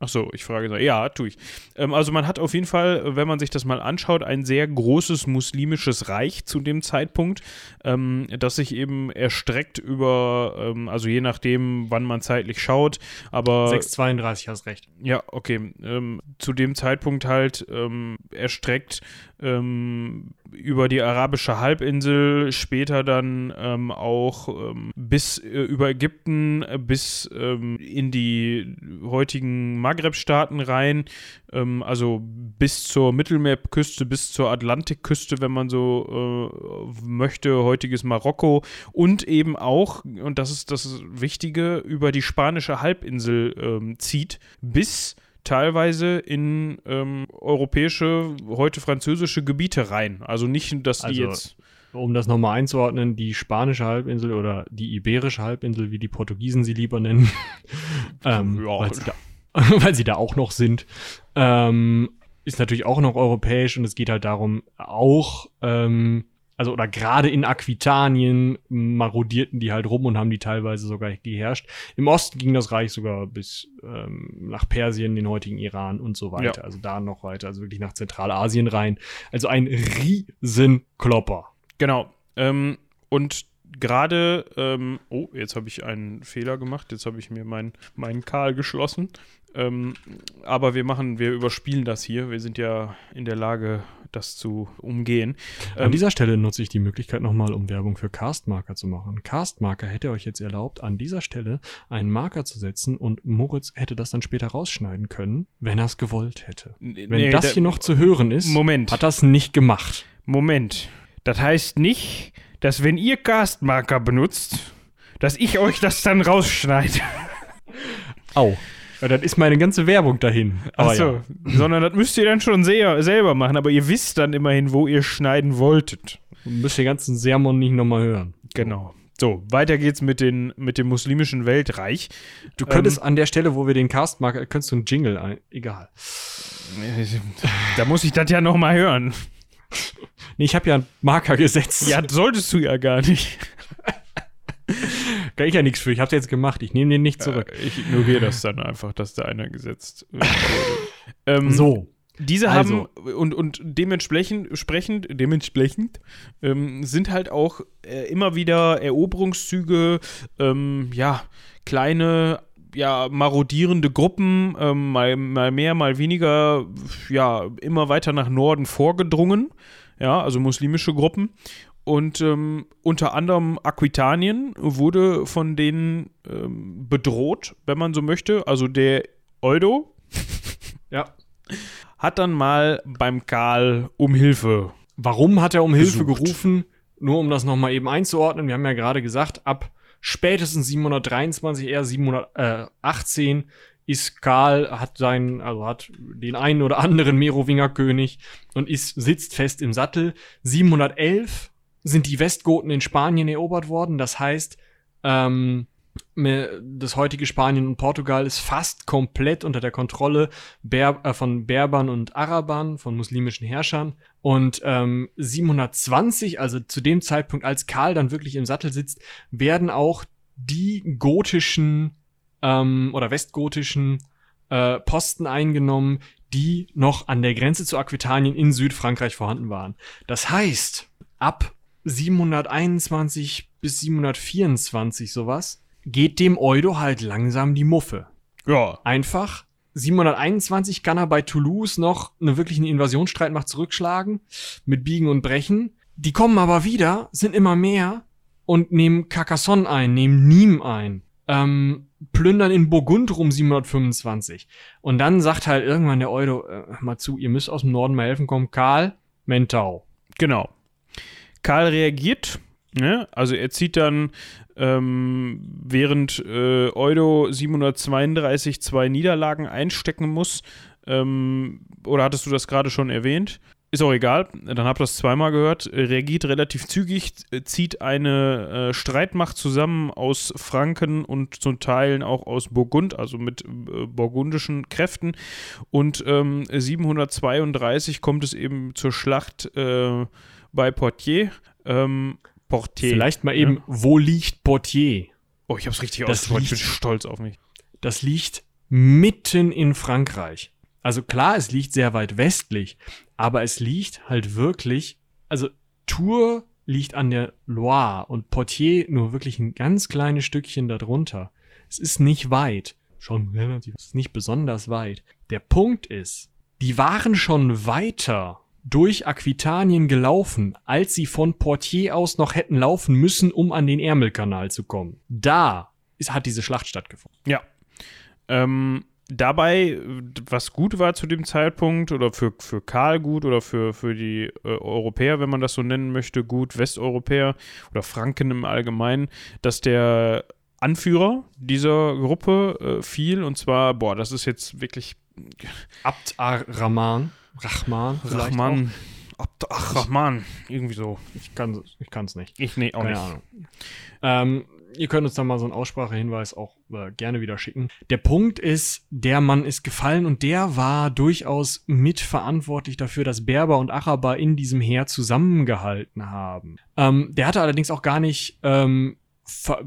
Ach so, ich frage so. Ja, tue ich. Ähm, also man hat auf jeden Fall, wenn man sich das mal anschaut, ein sehr großes muslimisches Reich zu dem Zeitpunkt, ähm, das sich eben erstreckt über, ähm, also je nachdem, wann man zeitlich schaut, aber 632 hast recht. Ja, okay. Ähm, zu dem Zeitpunkt halt ähm, erstreckt ähm, über die arabische Halbinsel, später dann ähm, auch ähm, bis äh, über Ägypten, äh, bis ähm, in die heutigen Maghreb-Staaten rein, ähm, also bis zur Mittelmeerküste, bis zur Atlantikküste, wenn man so äh, möchte, heutiges Marokko. Und eben auch, und das ist das Wichtige, über die spanische Halbinsel ähm, zieht, bis teilweise in ähm, europäische, heute französische Gebiete rein. Also nicht, dass die also, jetzt. Um das nochmal einzuordnen, die spanische Halbinsel oder die iberische Halbinsel, wie die Portugiesen sie lieber nennen, ähm, ja. weil, sie da, weil, sie da, auch noch sind, ähm, ist natürlich auch noch europäisch und es geht halt darum, auch ähm, also oder gerade in Aquitanien marodierten die halt rum und haben die teilweise sogar geherrscht. Im Osten ging das Reich sogar bis ähm, nach Persien, den heutigen Iran und so weiter. Ja. Also da noch weiter, also wirklich nach Zentralasien rein. Also ein Riesenklopper. Genau. Ähm, und gerade, ähm, oh, jetzt habe ich einen Fehler gemacht. Jetzt habe ich mir meinen mein Karl geschlossen. Ähm, aber wir machen, wir überspielen das hier. Wir sind ja in der Lage, das zu umgehen. An ähm, dieser Stelle nutze ich die Möglichkeit nochmal, um Werbung für Castmarker zu machen. Castmarker hätte euch jetzt erlaubt, an dieser Stelle einen Marker zu setzen und Moritz hätte das dann später rausschneiden können, wenn er es gewollt hätte. Wenn nee, das hier noch zu hören ist, Moment. hat das nicht gemacht. Moment. Das heißt nicht, dass wenn ihr Castmarker benutzt, dass ich euch das dann rausschneide. Au. Ja, dann ist meine ganze Werbung dahin. Achso, ja. sondern das müsst ihr dann schon sehr, selber machen, aber ihr wisst dann immerhin, wo ihr schneiden wolltet. Und müsst den ganzen Sermon nicht nochmal hören. Genau. So, weiter geht's mit, den, mit dem muslimischen Weltreich. Du könntest ähm, an der Stelle, wo wir den Cast machen, könntest du einen Jingle ein. Egal. Da muss ich das ja nochmal hören. Nee, ich habe ja einen Marker gesetzt. Ja, solltest du ja gar nicht. Kann ich ja nichts für. Ich hab's jetzt gemacht. Ich nehme den nicht zurück. Äh, ich ignoriere das dann einfach, dass da einer gesetzt wurde. ähm, so. Diese also. haben und, und dementsprechend sprechend, dementsprechend ähm, sind halt auch äh, immer wieder Eroberungszüge, ähm, ja, kleine, ja, marodierende Gruppen, ähm, mal, mal mehr, mal weniger, ja, immer weiter nach Norden vorgedrungen. Ja, also muslimische Gruppen. Und ähm, unter anderem Aquitanien wurde von denen ähm, bedroht, wenn man so möchte. Also der Eudo ja. hat dann mal beim Karl um Hilfe. Warum hat er um Hilfe gesucht. gerufen? Nur um das nochmal eben einzuordnen. Wir haben ja gerade gesagt, ab spätestens 723, eher 718 ist Karl, hat seinen, also hat den einen oder anderen Merowingerkönig und ist, sitzt fest im Sattel. 711 sind die Westgoten in Spanien erobert worden. Das heißt, ähm, Das heutige Spanien und Portugal ist fast komplett unter der Kontrolle Ber äh, von Berbern und Arabern, von muslimischen Herrschern. Und ähm, 720, also zu dem Zeitpunkt, als Karl dann wirklich im Sattel sitzt, werden auch die gotischen ähm, oder westgotischen äh, Posten eingenommen, die noch an der Grenze zu Aquitanien in Südfrankreich vorhanden waren. Das heißt, ab 721 bis 724 sowas geht dem Eudo halt langsam die Muffe. Ja. Einfach 721 kann er bei Toulouse noch eine wirkliche Invasionsstreitmacht zurückschlagen mit Biegen und Brechen. Die kommen aber wieder, sind immer mehr und nehmen Carcassonne ein, nehmen Nîmes ein, ähm, plündern in Burgund rum 725. Und dann sagt halt irgendwann der Eudo, äh, mal zu, ihr müsst aus dem Norden mal helfen kommen, Karl, Mentau. Genau. Karl reagiert, ne? also er zieht dann, ähm, während äh, Eudo 732 zwei Niederlagen einstecken muss, ähm, oder hattest du das gerade schon erwähnt? Ist auch egal, dann habt ihr das zweimal gehört. Reagiert relativ zügig, zieht eine äh, Streitmacht zusammen aus Franken und zum Teilen auch aus Burgund, also mit äh, burgundischen Kräften. Und ähm, 732 kommt es eben zur Schlacht äh, bei Portier. Ähm, Portier. Vielleicht mal eben, ja. wo liegt Portier? Oh, ich hab's richtig ausgesprochen. Ich bin stolz auf mich. Das liegt mitten in Frankreich. Also klar, es liegt sehr weit westlich, aber es liegt halt wirklich, also Tours liegt an der Loire und Portier nur wirklich ein ganz kleines Stückchen darunter. Es ist nicht weit. Schon relativ. Es ist nicht besonders weit. Der Punkt ist, die waren schon weiter durch Aquitanien gelaufen, als sie von Portier aus noch hätten laufen müssen, um an den Ärmelkanal zu kommen. Da ist, hat diese Schlacht stattgefunden. Ja. Ähm, dabei, was gut war zu dem Zeitpunkt, oder für, für Karl gut, oder für, für die äh, Europäer, wenn man das so nennen möchte, gut, Westeuropäer oder Franken im Allgemeinen, dass der Anführer dieser Gruppe äh, fiel, und zwar, boah, das ist jetzt wirklich. Abd ar-Rahman. Rahman. Rahman. Abd ar-Rahman. Irgendwie so. Ich kann es ich nicht. Ich, nee, auch Keine nicht. Ahnung. Ähm, ihr könnt uns dann mal so einen Aussprachehinweis auch äh, gerne wieder schicken. Der Punkt ist, der Mann ist gefallen und der war durchaus mitverantwortlich dafür, dass Berber und Araber in diesem Heer zusammengehalten haben. Ähm, der hatte allerdings auch gar nicht ähm,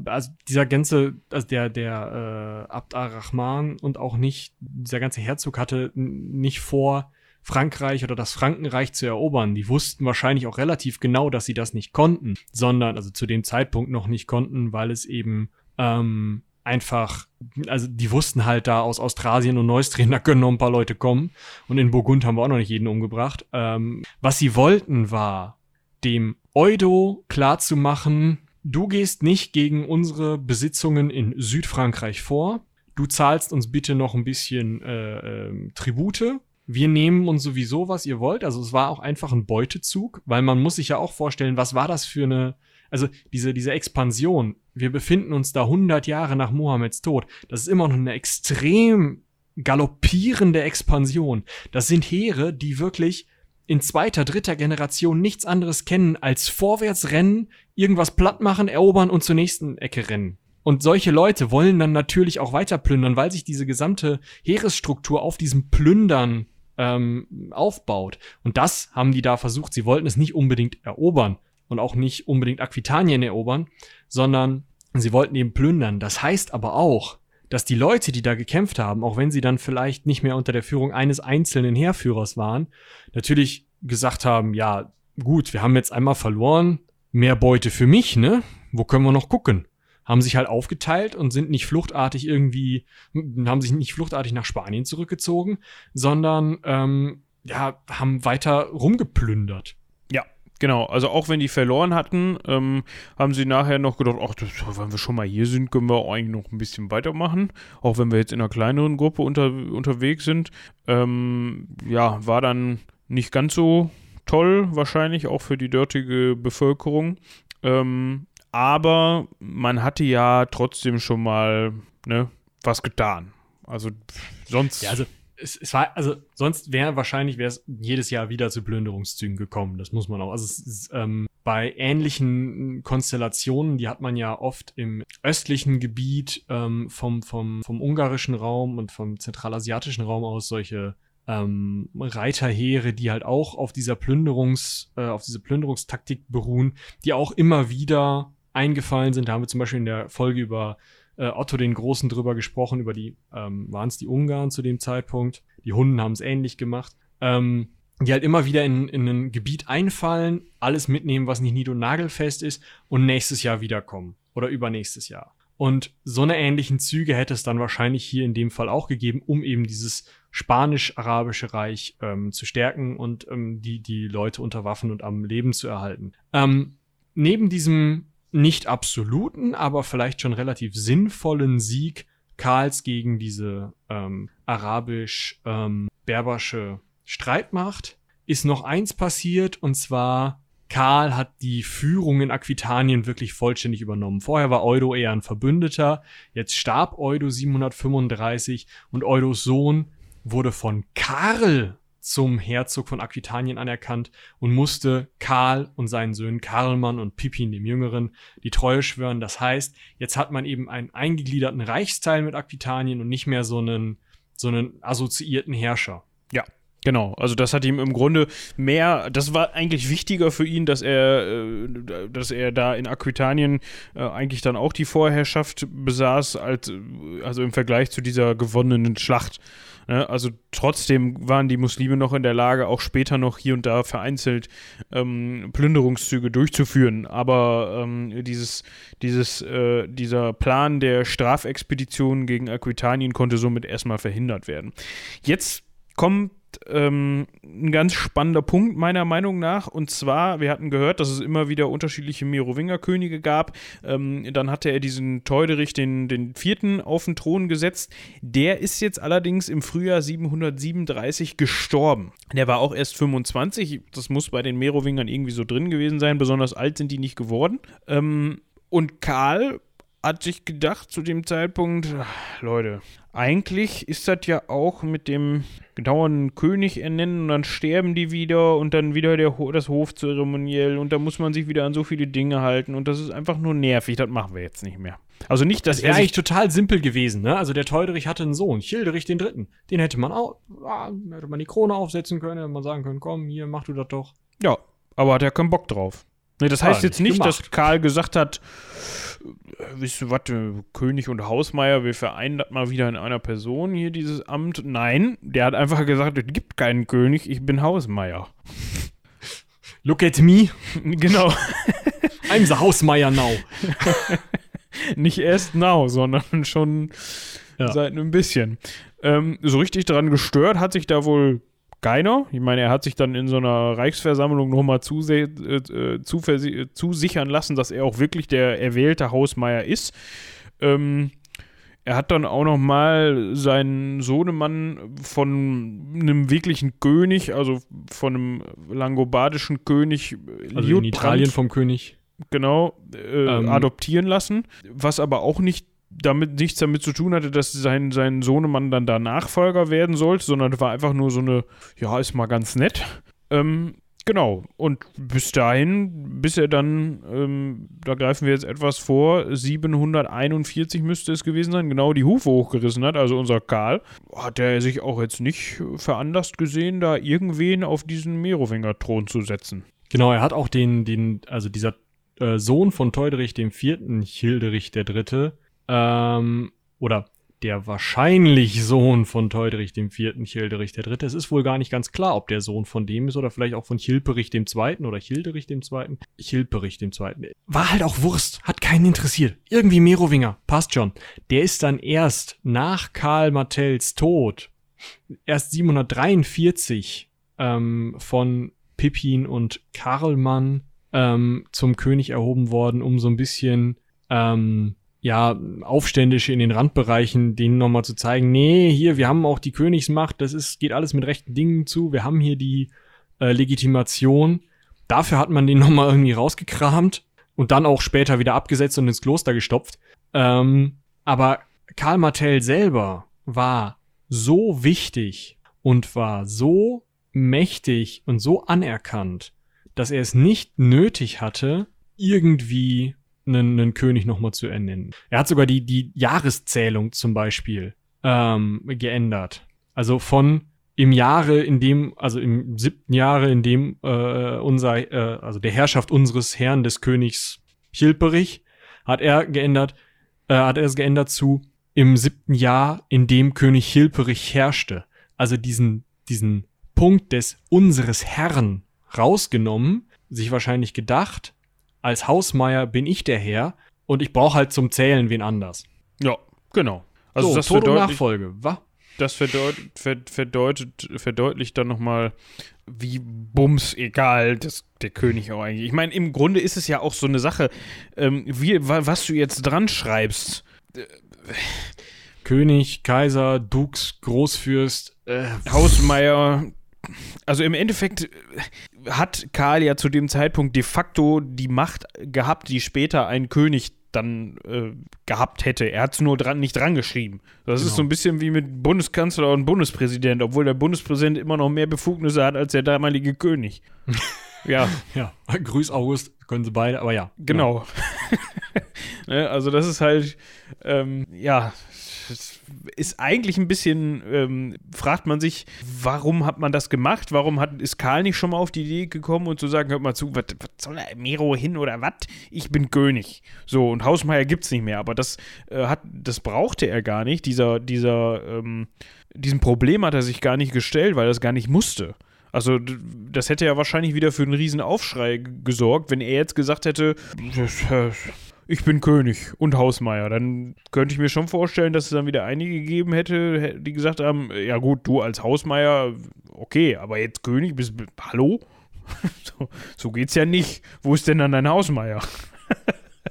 also dieser ganze, also der, der äh, Abd ar-Rahman und auch nicht, dieser ganze Herzog hatte nicht vor, Frankreich oder das Frankenreich zu erobern. Die wussten wahrscheinlich auch relativ genau, dass sie das nicht konnten, sondern also zu dem Zeitpunkt noch nicht konnten, weil es eben ähm, einfach, also die wussten halt da aus Australien und Neustrien, da können noch ein paar Leute kommen. Und in Burgund haben wir auch noch nicht jeden umgebracht. Ähm, was sie wollten war, dem Eudo klarzumachen, du gehst nicht gegen unsere Besitzungen in Südfrankreich vor. Du zahlst uns bitte noch ein bisschen äh, äh, Tribute wir nehmen uns sowieso, was ihr wollt. Also es war auch einfach ein Beutezug, weil man muss sich ja auch vorstellen, was war das für eine, also diese, diese Expansion. Wir befinden uns da 100 Jahre nach Mohammeds Tod. Das ist immer noch eine extrem galoppierende Expansion. Das sind Heere, die wirklich in zweiter, dritter Generation nichts anderes kennen als vorwärts rennen, irgendwas platt machen, erobern und zur nächsten Ecke rennen. Und solche Leute wollen dann natürlich auch weiter plündern, weil sich diese gesamte Heeresstruktur auf diesem Plündern ähm, aufbaut. Und das haben die da versucht. Sie wollten es nicht unbedingt erobern und auch nicht unbedingt Aquitanien erobern, sondern sie wollten eben plündern. Das heißt aber auch, dass die Leute, die da gekämpft haben, auch wenn sie dann vielleicht nicht mehr unter der Führung eines einzelnen Heerführers waren, natürlich gesagt haben, ja, gut, wir haben jetzt einmal verloren, mehr Beute für mich, ne? Wo können wir noch gucken? Haben sich halt aufgeteilt und sind nicht fluchtartig irgendwie, haben sich nicht fluchtartig nach Spanien zurückgezogen, sondern ähm, ja, haben weiter rumgeplündert. Ja, Genau, also auch wenn die verloren hatten, ähm, haben sie nachher noch gedacht, ach, das, wenn wir schon mal hier sind, können wir eigentlich noch ein bisschen weitermachen. Auch wenn wir jetzt in einer kleineren Gruppe unter, unterwegs sind. Ähm, ja, war dann nicht ganz so toll, wahrscheinlich auch für die dortige Bevölkerung. Ähm, aber man hatte ja trotzdem schon mal ne, was getan. Also sonst. Ja, also es, es war, also sonst wäre wahrscheinlich wäre es jedes Jahr wieder zu Plünderungszügen gekommen. Das muss man auch. Also ist, ähm, bei ähnlichen Konstellationen, die hat man ja oft im östlichen Gebiet ähm, vom, vom, vom ungarischen Raum und vom zentralasiatischen Raum aus solche ähm, Reiterheere, die halt auch auf dieser Plünderungs, äh, auf diese Plünderungstaktik beruhen, die auch immer wieder eingefallen sind. Da haben wir zum Beispiel in der Folge über äh, Otto den Großen drüber gesprochen, über die, ähm, waren es die Ungarn zu dem Zeitpunkt. Die Hunden haben es ähnlich gemacht. Ähm, die halt immer wieder in, in ein Gebiet einfallen, alles mitnehmen, was nicht nied- und nagelfest ist und nächstes Jahr wiederkommen oder übernächstes Jahr. Und so eine ähnlichen Züge hätte es dann wahrscheinlich hier in dem Fall auch gegeben, um eben dieses spanisch-arabische Reich ähm, zu stärken und ähm, die, die Leute unter Waffen und am Leben zu erhalten. Ähm, neben diesem nicht absoluten, aber vielleicht schon relativ sinnvollen Sieg Karls gegen diese ähm, arabisch-berbersche ähm, Streitmacht ist noch eins passiert und zwar Karl hat die Führung in Aquitanien wirklich vollständig übernommen. Vorher war Eudo eher ein Verbündeter, jetzt starb Eudo 735 und Eudos Sohn wurde von Karl zum Herzog von Aquitanien anerkannt und musste Karl und seinen Söhnen Karlmann und Pippin dem Jüngeren die Treue schwören. Das heißt, jetzt hat man eben einen eingegliederten Reichsteil mit Aquitanien und nicht mehr so einen, so einen assoziierten Herrscher. Ja, Genau, also das hat ihm im Grunde mehr, das war eigentlich wichtiger für ihn, dass er, äh, dass er da in Aquitanien äh, eigentlich dann auch die Vorherrschaft besaß, als, also im Vergleich zu dieser gewonnenen Schlacht. Ne? Also trotzdem waren die Muslime noch in der Lage, auch später noch hier und da vereinzelt ähm, Plünderungszüge durchzuführen. Aber ähm, dieses, dieses, äh, dieser Plan der Strafexpedition gegen Aquitanien konnte somit erstmal verhindert werden. Jetzt kommt ähm, ein ganz spannender Punkt meiner Meinung nach. Und zwar, wir hatten gehört, dass es immer wieder unterschiedliche Merowinger-Könige gab. Ähm, dann hatte er diesen Teuderich, den, den vierten, auf den Thron gesetzt. Der ist jetzt allerdings im Frühjahr 737 gestorben. Der war auch erst 25. Das muss bei den Merowingern irgendwie so drin gewesen sein. Besonders alt sind die nicht geworden. Ähm, und Karl hat sich gedacht zu dem Zeitpunkt, Leute, eigentlich ist das ja auch mit dem gedauernden König ernennen und dann sterben die wieder und dann wieder der, das Hofzeremoniell und da muss man sich wieder an so viele Dinge halten und das ist einfach nur nervig, das machen wir jetzt nicht mehr. Also nicht, dass das er eigentlich total simpel gewesen, ne? Also der Teuderich hatte einen Sohn, Childerich den Dritten. Den hätte man auch, ah, hätte man die Krone aufsetzen können, hätte man sagen können, komm, hier, mach du das doch. Ja, aber hat er keinen Bock drauf. Nee, das heißt jetzt nicht, gemacht. dass Karl gesagt hat, wisst ihr was, König und Hausmeier, wir vereinen das mal wieder in einer Person hier, dieses Amt. Nein, der hat einfach gesagt, es gibt keinen König, ich bin Hausmeier. Look at me. Genau. I'm the Hausmeier now. Nicht erst now, sondern schon ja. seit ein bisschen. Ähm, so richtig daran gestört hat sich da wohl keiner. Ich meine, er hat sich dann in so einer Reichsversammlung nochmal äh, äh, zusichern lassen, dass er auch wirklich der erwählte Hausmeier ist. Ähm, er hat dann auch noch mal seinen Sohnemann von einem wirklichen König, also von einem langobardischen König, also in Italien vom König, genau, äh, ähm. adoptieren lassen, was aber auch nicht damit nichts damit zu tun hatte, dass sein, sein Sohnemann dann da Nachfolger werden sollte, sondern war einfach nur so eine, ja, ist mal ganz nett. Ähm, genau. Und bis dahin, bis er dann, ähm, da greifen wir jetzt etwas vor, 741 müsste es gewesen sein, genau die Hufe hochgerissen hat, also unser Karl, hat er sich auch jetzt nicht veranlasst gesehen, da irgendwen auf diesen Merowinger-Thron zu setzen. Genau, er hat auch den, den, also dieser äh, Sohn von Teuderich Vierten, Hilderich der Dritte, ähm, oder der wahrscheinlich Sohn von Teuderich dem Vierten, Childerich der Dritte. Es ist wohl gar nicht ganz klar, ob der Sohn von dem ist oder vielleicht auch von Chilperich dem Zweiten oder Childerich dem Zweiten. Chilperich dem Zweiten. War halt auch Wurst, hat keinen interessiert. Irgendwie Merowinger, passt schon. Der ist dann erst nach Karl Martells Tod, erst 743 ähm, von Pippin und Karlmann ähm, zum König erhoben worden, um so ein bisschen ähm, ja, Aufständische in den Randbereichen, denen nochmal zu zeigen, nee, hier, wir haben auch die Königsmacht, das ist, geht alles mit rechten Dingen zu, wir haben hier die äh, Legitimation. Dafür hat man den nochmal irgendwie rausgekramt und dann auch später wieder abgesetzt und ins Kloster gestopft. Ähm, aber Karl Martell selber war so wichtig und war so mächtig und so anerkannt, dass er es nicht nötig hatte, irgendwie einen, einen König nochmal zu ernennen. Er hat sogar die, die Jahreszählung zum Beispiel ähm, geändert. Also von im Jahre, in dem, also im siebten Jahre, in dem äh, unser, äh, also der Herrschaft unseres Herrn des Königs Chilperich, hat er geändert, äh, hat er es geändert zu im siebten Jahr, in dem König Chilperich herrschte. Also diesen, diesen Punkt des unseres Herrn rausgenommen, sich wahrscheinlich gedacht, als Hausmeier bin ich der Herr und ich brauche halt zum Zählen wen anders. Ja, genau. Also so, das Tod und Nachfolge, wa? Das verdeut verdeutet, verdeutlicht dann nochmal, wie bums egal das, der König auch eigentlich. Ich meine, im Grunde ist es ja auch so eine Sache, ähm, wie, was du jetzt dran schreibst. König, Kaiser, Dux, Großfürst, äh, Hausmeier, also im Endeffekt äh, hat Karl ja zu dem Zeitpunkt de facto die Macht gehabt, die später ein König dann äh, gehabt hätte. Er hat es nur dran, nicht dran geschrieben. Das genau. ist so ein bisschen wie mit Bundeskanzler und Bundespräsident, obwohl der Bundespräsident immer noch mehr Befugnisse hat als der damalige König. ja. Ja, Grüß August, können sie beide, aber ja. Genau. ne, also das ist halt, ähm, ja, ist eigentlich ein bisschen, ähm, fragt man sich, warum hat man das gemacht? Warum hat, ist Karl nicht schon mal auf die Idee gekommen und zu sagen, hört mal zu, was soll der Mero hin oder was? Ich bin König. So, und Hausmeier gibt es nicht mehr, aber das äh, hat, das brauchte er gar nicht. Dieser, dieser, ähm, diesem Problem hat er sich gar nicht gestellt, weil er es gar nicht musste. Also, das hätte ja wahrscheinlich wieder für einen riesen Aufschrei gesorgt, wenn er jetzt gesagt hätte, ich bin König und Hausmeier. Dann könnte ich mir schon vorstellen, dass es dann wieder einige gegeben hätte, die gesagt haben, ja gut, du als Hausmeier, okay, aber jetzt König, bist, hallo? so, so geht's ja nicht. Wo ist denn dann dein Hausmeier?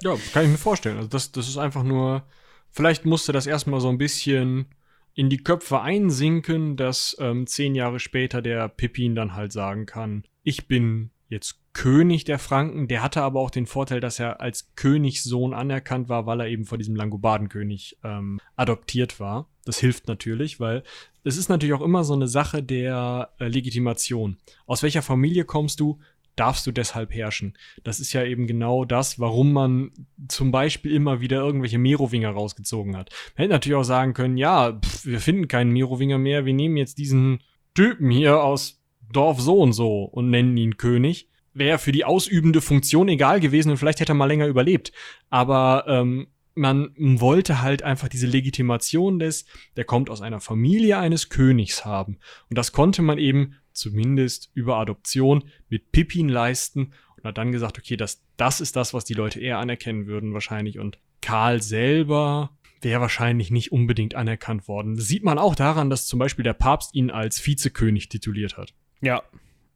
ja, kann ich mir vorstellen. Also das, das ist einfach nur, vielleicht musste das erstmal so ein bisschen in die Köpfe einsinken, dass ähm, zehn Jahre später der Pippin dann halt sagen kann, ich bin jetzt König der Franken. Der hatte aber auch den Vorteil, dass er als Königssohn anerkannt war, weil er eben vor diesem Langobardenkönig ähm, adoptiert war. Das hilft natürlich, weil es ist natürlich auch immer so eine Sache der äh, Legitimation. Aus welcher Familie kommst du? Darfst du deshalb herrschen. Das ist ja eben genau das, warum man zum Beispiel immer wieder irgendwelche Merowinger rausgezogen hat. Man hätte natürlich auch sagen können, ja, pff, wir finden keinen Merowinger mehr, wir nehmen jetzt diesen Typen hier aus Dorf so und so und nennen ihn König wäre für die ausübende Funktion egal gewesen und vielleicht hätte er mal länger überlebt. Aber ähm, man wollte halt einfach diese Legitimation des, der kommt aus einer Familie eines Königs haben. Und das konnte man eben zumindest über Adoption mit Pippin leisten und hat dann gesagt, okay, das, das ist das, was die Leute eher anerkennen würden wahrscheinlich. Und Karl selber wäre wahrscheinlich nicht unbedingt anerkannt worden. Das sieht man auch daran, dass zum Beispiel der Papst ihn als Vizekönig tituliert hat. Ja,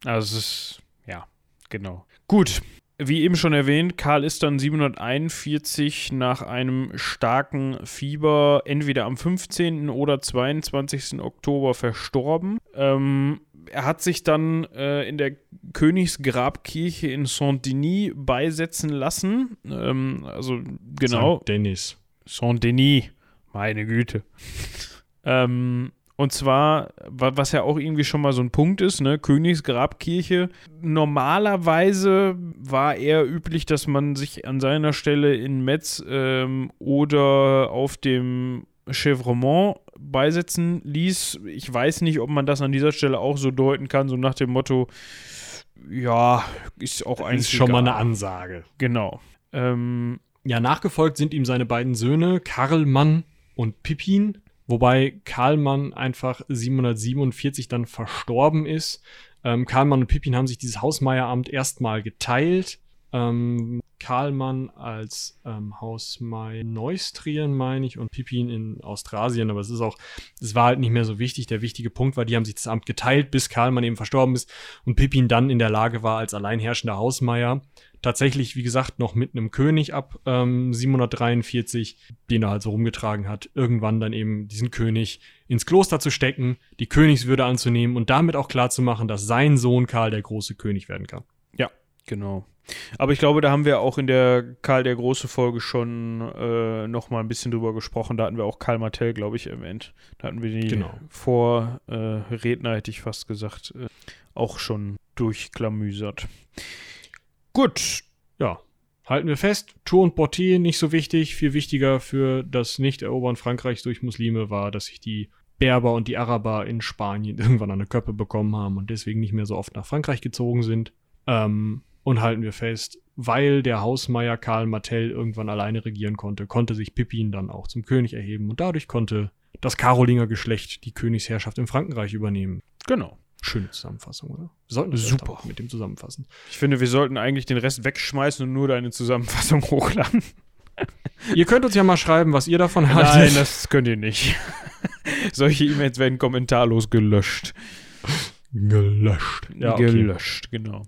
also es ist, ja, Genau. Gut. Wie eben schon erwähnt, Karl ist dann 741 nach einem starken Fieber entweder am 15. oder 22. Oktober verstorben. Ähm, er hat sich dann äh, in der Königsgrabkirche in Saint-Denis beisetzen lassen. Ähm, also genau. Saint-Denis. Saint-Denis. Meine Güte. ähm, und zwar, was ja auch irgendwie schon mal so ein Punkt ist, ne, Königsgrabkirche. Normalerweise war eher üblich, dass man sich an seiner Stelle in Metz ähm, oder auf dem Chevremont beisetzen ließ. Ich weiß nicht, ob man das an dieser Stelle auch so deuten kann, so nach dem Motto, ja, ist auch das eigentlich. Ist schon egal. mal eine Ansage. Genau. Ähm, ja, nachgefolgt sind ihm seine beiden Söhne, Karlmann und Pippin. Wobei Karlmann einfach 747 dann verstorben ist. Ähm, Karlmann und Pippin haben sich dieses Hausmeieramt erstmal geteilt. Ähm, Karlmann als ähm, Hausmeier Neustrien, meine ich, und Pippin in Austrasien, aber es ist auch, es war halt nicht mehr so wichtig. Der wichtige Punkt war, die haben sich das Amt geteilt, bis Karlmann eben verstorben ist und Pippin dann in der Lage war, als alleinherrschender Hausmeier tatsächlich, wie gesagt, noch mit einem König ab ähm, 743, den er halt so rumgetragen hat, irgendwann dann eben diesen König ins Kloster zu stecken, die Königswürde anzunehmen und damit auch klarzumachen, dass sein Sohn Karl der große König werden kann. Ja, genau. Aber ich glaube, da haben wir auch in der Karl der große Folge schon äh, noch mal ein bisschen drüber gesprochen. Da hatten wir auch Karl Martell, glaube ich, erwähnt. Da hatten wir die genau. Vorredner, äh, hätte ich fast gesagt, äh, auch schon durchklamüsert. Gut. Ja, halten wir fest, Tour und Portier nicht so wichtig. Viel wichtiger für das Nicht-Erobern Frankreichs durch Muslime war, dass sich die Berber und die Araber in Spanien irgendwann eine Köppe bekommen haben und deswegen nicht mehr so oft nach Frankreich gezogen sind. Ähm, und halten wir fest, weil der Hausmeier Karl Martell irgendwann alleine regieren konnte, konnte sich Pippin dann auch zum König erheben und dadurch konnte das Karolinger Geschlecht die Königsherrschaft im Frankenreich übernehmen. Genau. Schöne Zusammenfassung, oder? Wir sollten das Super. mit dem zusammenfassen. Ich finde, wir sollten eigentlich den Rest wegschmeißen und nur deine Zusammenfassung hochladen. ihr könnt uns ja mal schreiben, was ihr davon haltet. Nein, das könnt ihr nicht. Solche E-Mails werden kommentarlos gelöscht. Gelöscht. Ja, okay. Gelöscht, genau.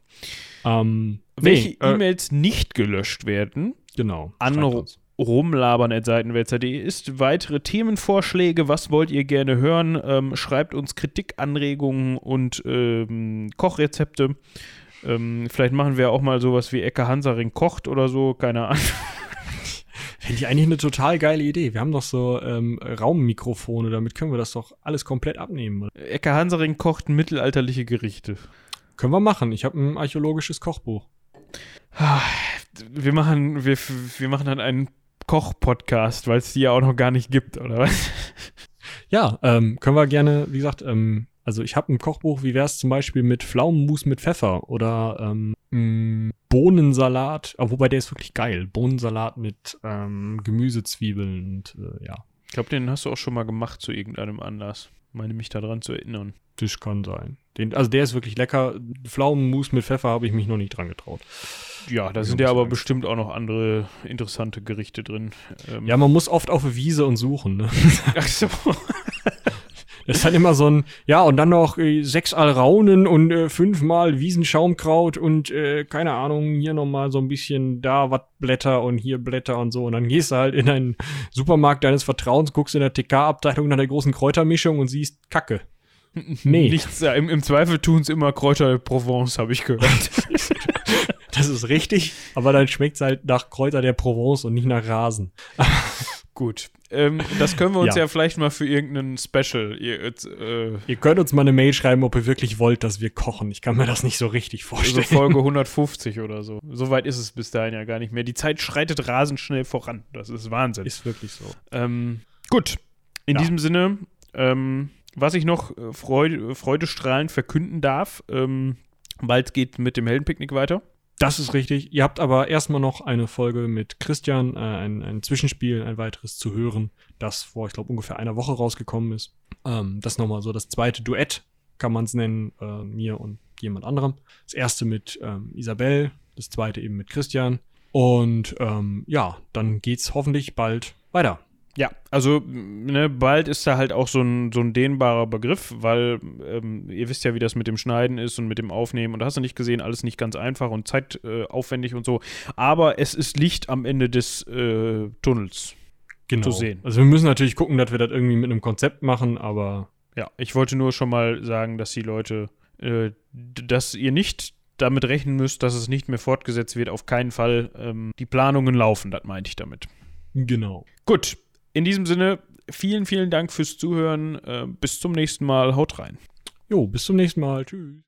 Ähm, Welche nee, äh, E-Mails nicht gelöscht werden, genau, an rumlabern.seitenwälzer.de ist weitere Themenvorschläge. Was wollt ihr gerne hören? Ähm, schreibt uns Kritik, Anregungen und ähm, Kochrezepte. Ähm, vielleicht machen wir auch mal sowas wie Ecke Hansaring kocht oder so, keine Ahnung. Finde ich eigentlich eine total geile Idee. Wir haben doch so ähm, Raummikrofone, damit können wir das doch alles komplett abnehmen. Ecke Hansaring kocht mittelalterliche Gerichte. Können wir machen. Ich habe ein archäologisches Kochbuch. Wir machen, wir, wir machen dann einen Koch-Podcast, weil es die ja auch noch gar nicht gibt, oder was? Ja, ähm, können wir gerne, wie gesagt, ähm, also ich habe ein Kochbuch, wie wäre es zum Beispiel mit Pflaumenmus mit Pfeffer oder ähm, mh, Bohnensalat, oh, wobei der ist wirklich geil. Bohnensalat mit ähm, Gemüse, Zwiebeln und äh, ja. Ich glaube, den hast du auch schon mal gemacht zu irgendeinem Anlass. Meine mich daran zu erinnern. Das kann sein. Den, also der ist wirklich lecker. Pflaumenmus mit Pfeffer habe ich mich noch nicht dran getraut. Ja, da sind ja aber bestimmt auch noch andere interessante Gerichte drin. Ähm ja, man muss oft auf eine Wiese und suchen. Ne? Ach so. Das ist dann immer so ein, ja, und dann noch äh, sechs Alraunen und äh, fünfmal Wiesenschaumkraut und äh, keine Ahnung, hier nochmal so ein bisschen da was Blätter und hier Blätter und so. Und dann gehst du halt in einen Supermarkt deines Vertrauens, guckst in der TK-Abteilung nach der großen Kräutermischung und siehst Kacke. Nee. Nichts, im, im Zweifel tun es immer Kräuter Provence, habe ich gehört. das ist richtig, aber dann schmeckt es halt nach Kräuter der Provence und nicht nach Rasen. Gut. Ähm, das können wir uns ja. ja. vielleicht mal für irgendeinen Special. Ihr, äh, ihr, könnt uns mal eine Mail schreiben, ob ihr wirklich wollt, dass wir kochen. Ich kann mir das nicht so richtig vorstellen. So Folge 150 oder so. So weit ist es bis dahin ja gar nicht mehr. Die Zeit schreitet rasend schnell voran. Das ist Wahnsinn. Ist wirklich so. Ähm, gut. In ja. diesem Sinne, ähm, was ich noch äh, Freude, freudestrahlend verkünden darf, ähm, bald geht mit dem Heldenpicknick weiter. Das ist richtig. Ihr habt aber erstmal noch eine Folge mit Christian, äh, ein, ein Zwischenspiel, ein weiteres zu hören, das vor, ich glaube, ungefähr einer Woche rausgekommen ist. Ähm, das nochmal so das zweite Duett, kann man es nennen, äh, mir und jemand anderem. Das erste mit ähm, Isabel, das zweite eben mit Christian. Und ähm, ja, dann geht's hoffentlich bald weiter. Ja, also ne, bald ist da halt auch so ein, so ein dehnbarer Begriff, weil ähm, ihr wisst ja, wie das mit dem Schneiden ist und mit dem Aufnehmen und da hast du nicht gesehen, alles nicht ganz einfach und zeitaufwendig äh, und so. Aber es ist Licht am Ende des äh, Tunnels genau. zu sehen. Also wir müssen natürlich gucken, dass wir das irgendwie mit einem Konzept machen, aber. Ja, ich wollte nur schon mal sagen, dass die Leute, äh, dass ihr nicht damit rechnen müsst, dass es nicht mehr fortgesetzt wird. Auf keinen Fall. Ähm, die Planungen laufen, das meinte ich damit. Genau. Gut, in diesem Sinne, vielen, vielen Dank fürs Zuhören. Äh, bis zum nächsten Mal. Haut rein. Jo, bis zum nächsten Mal. Tschüss.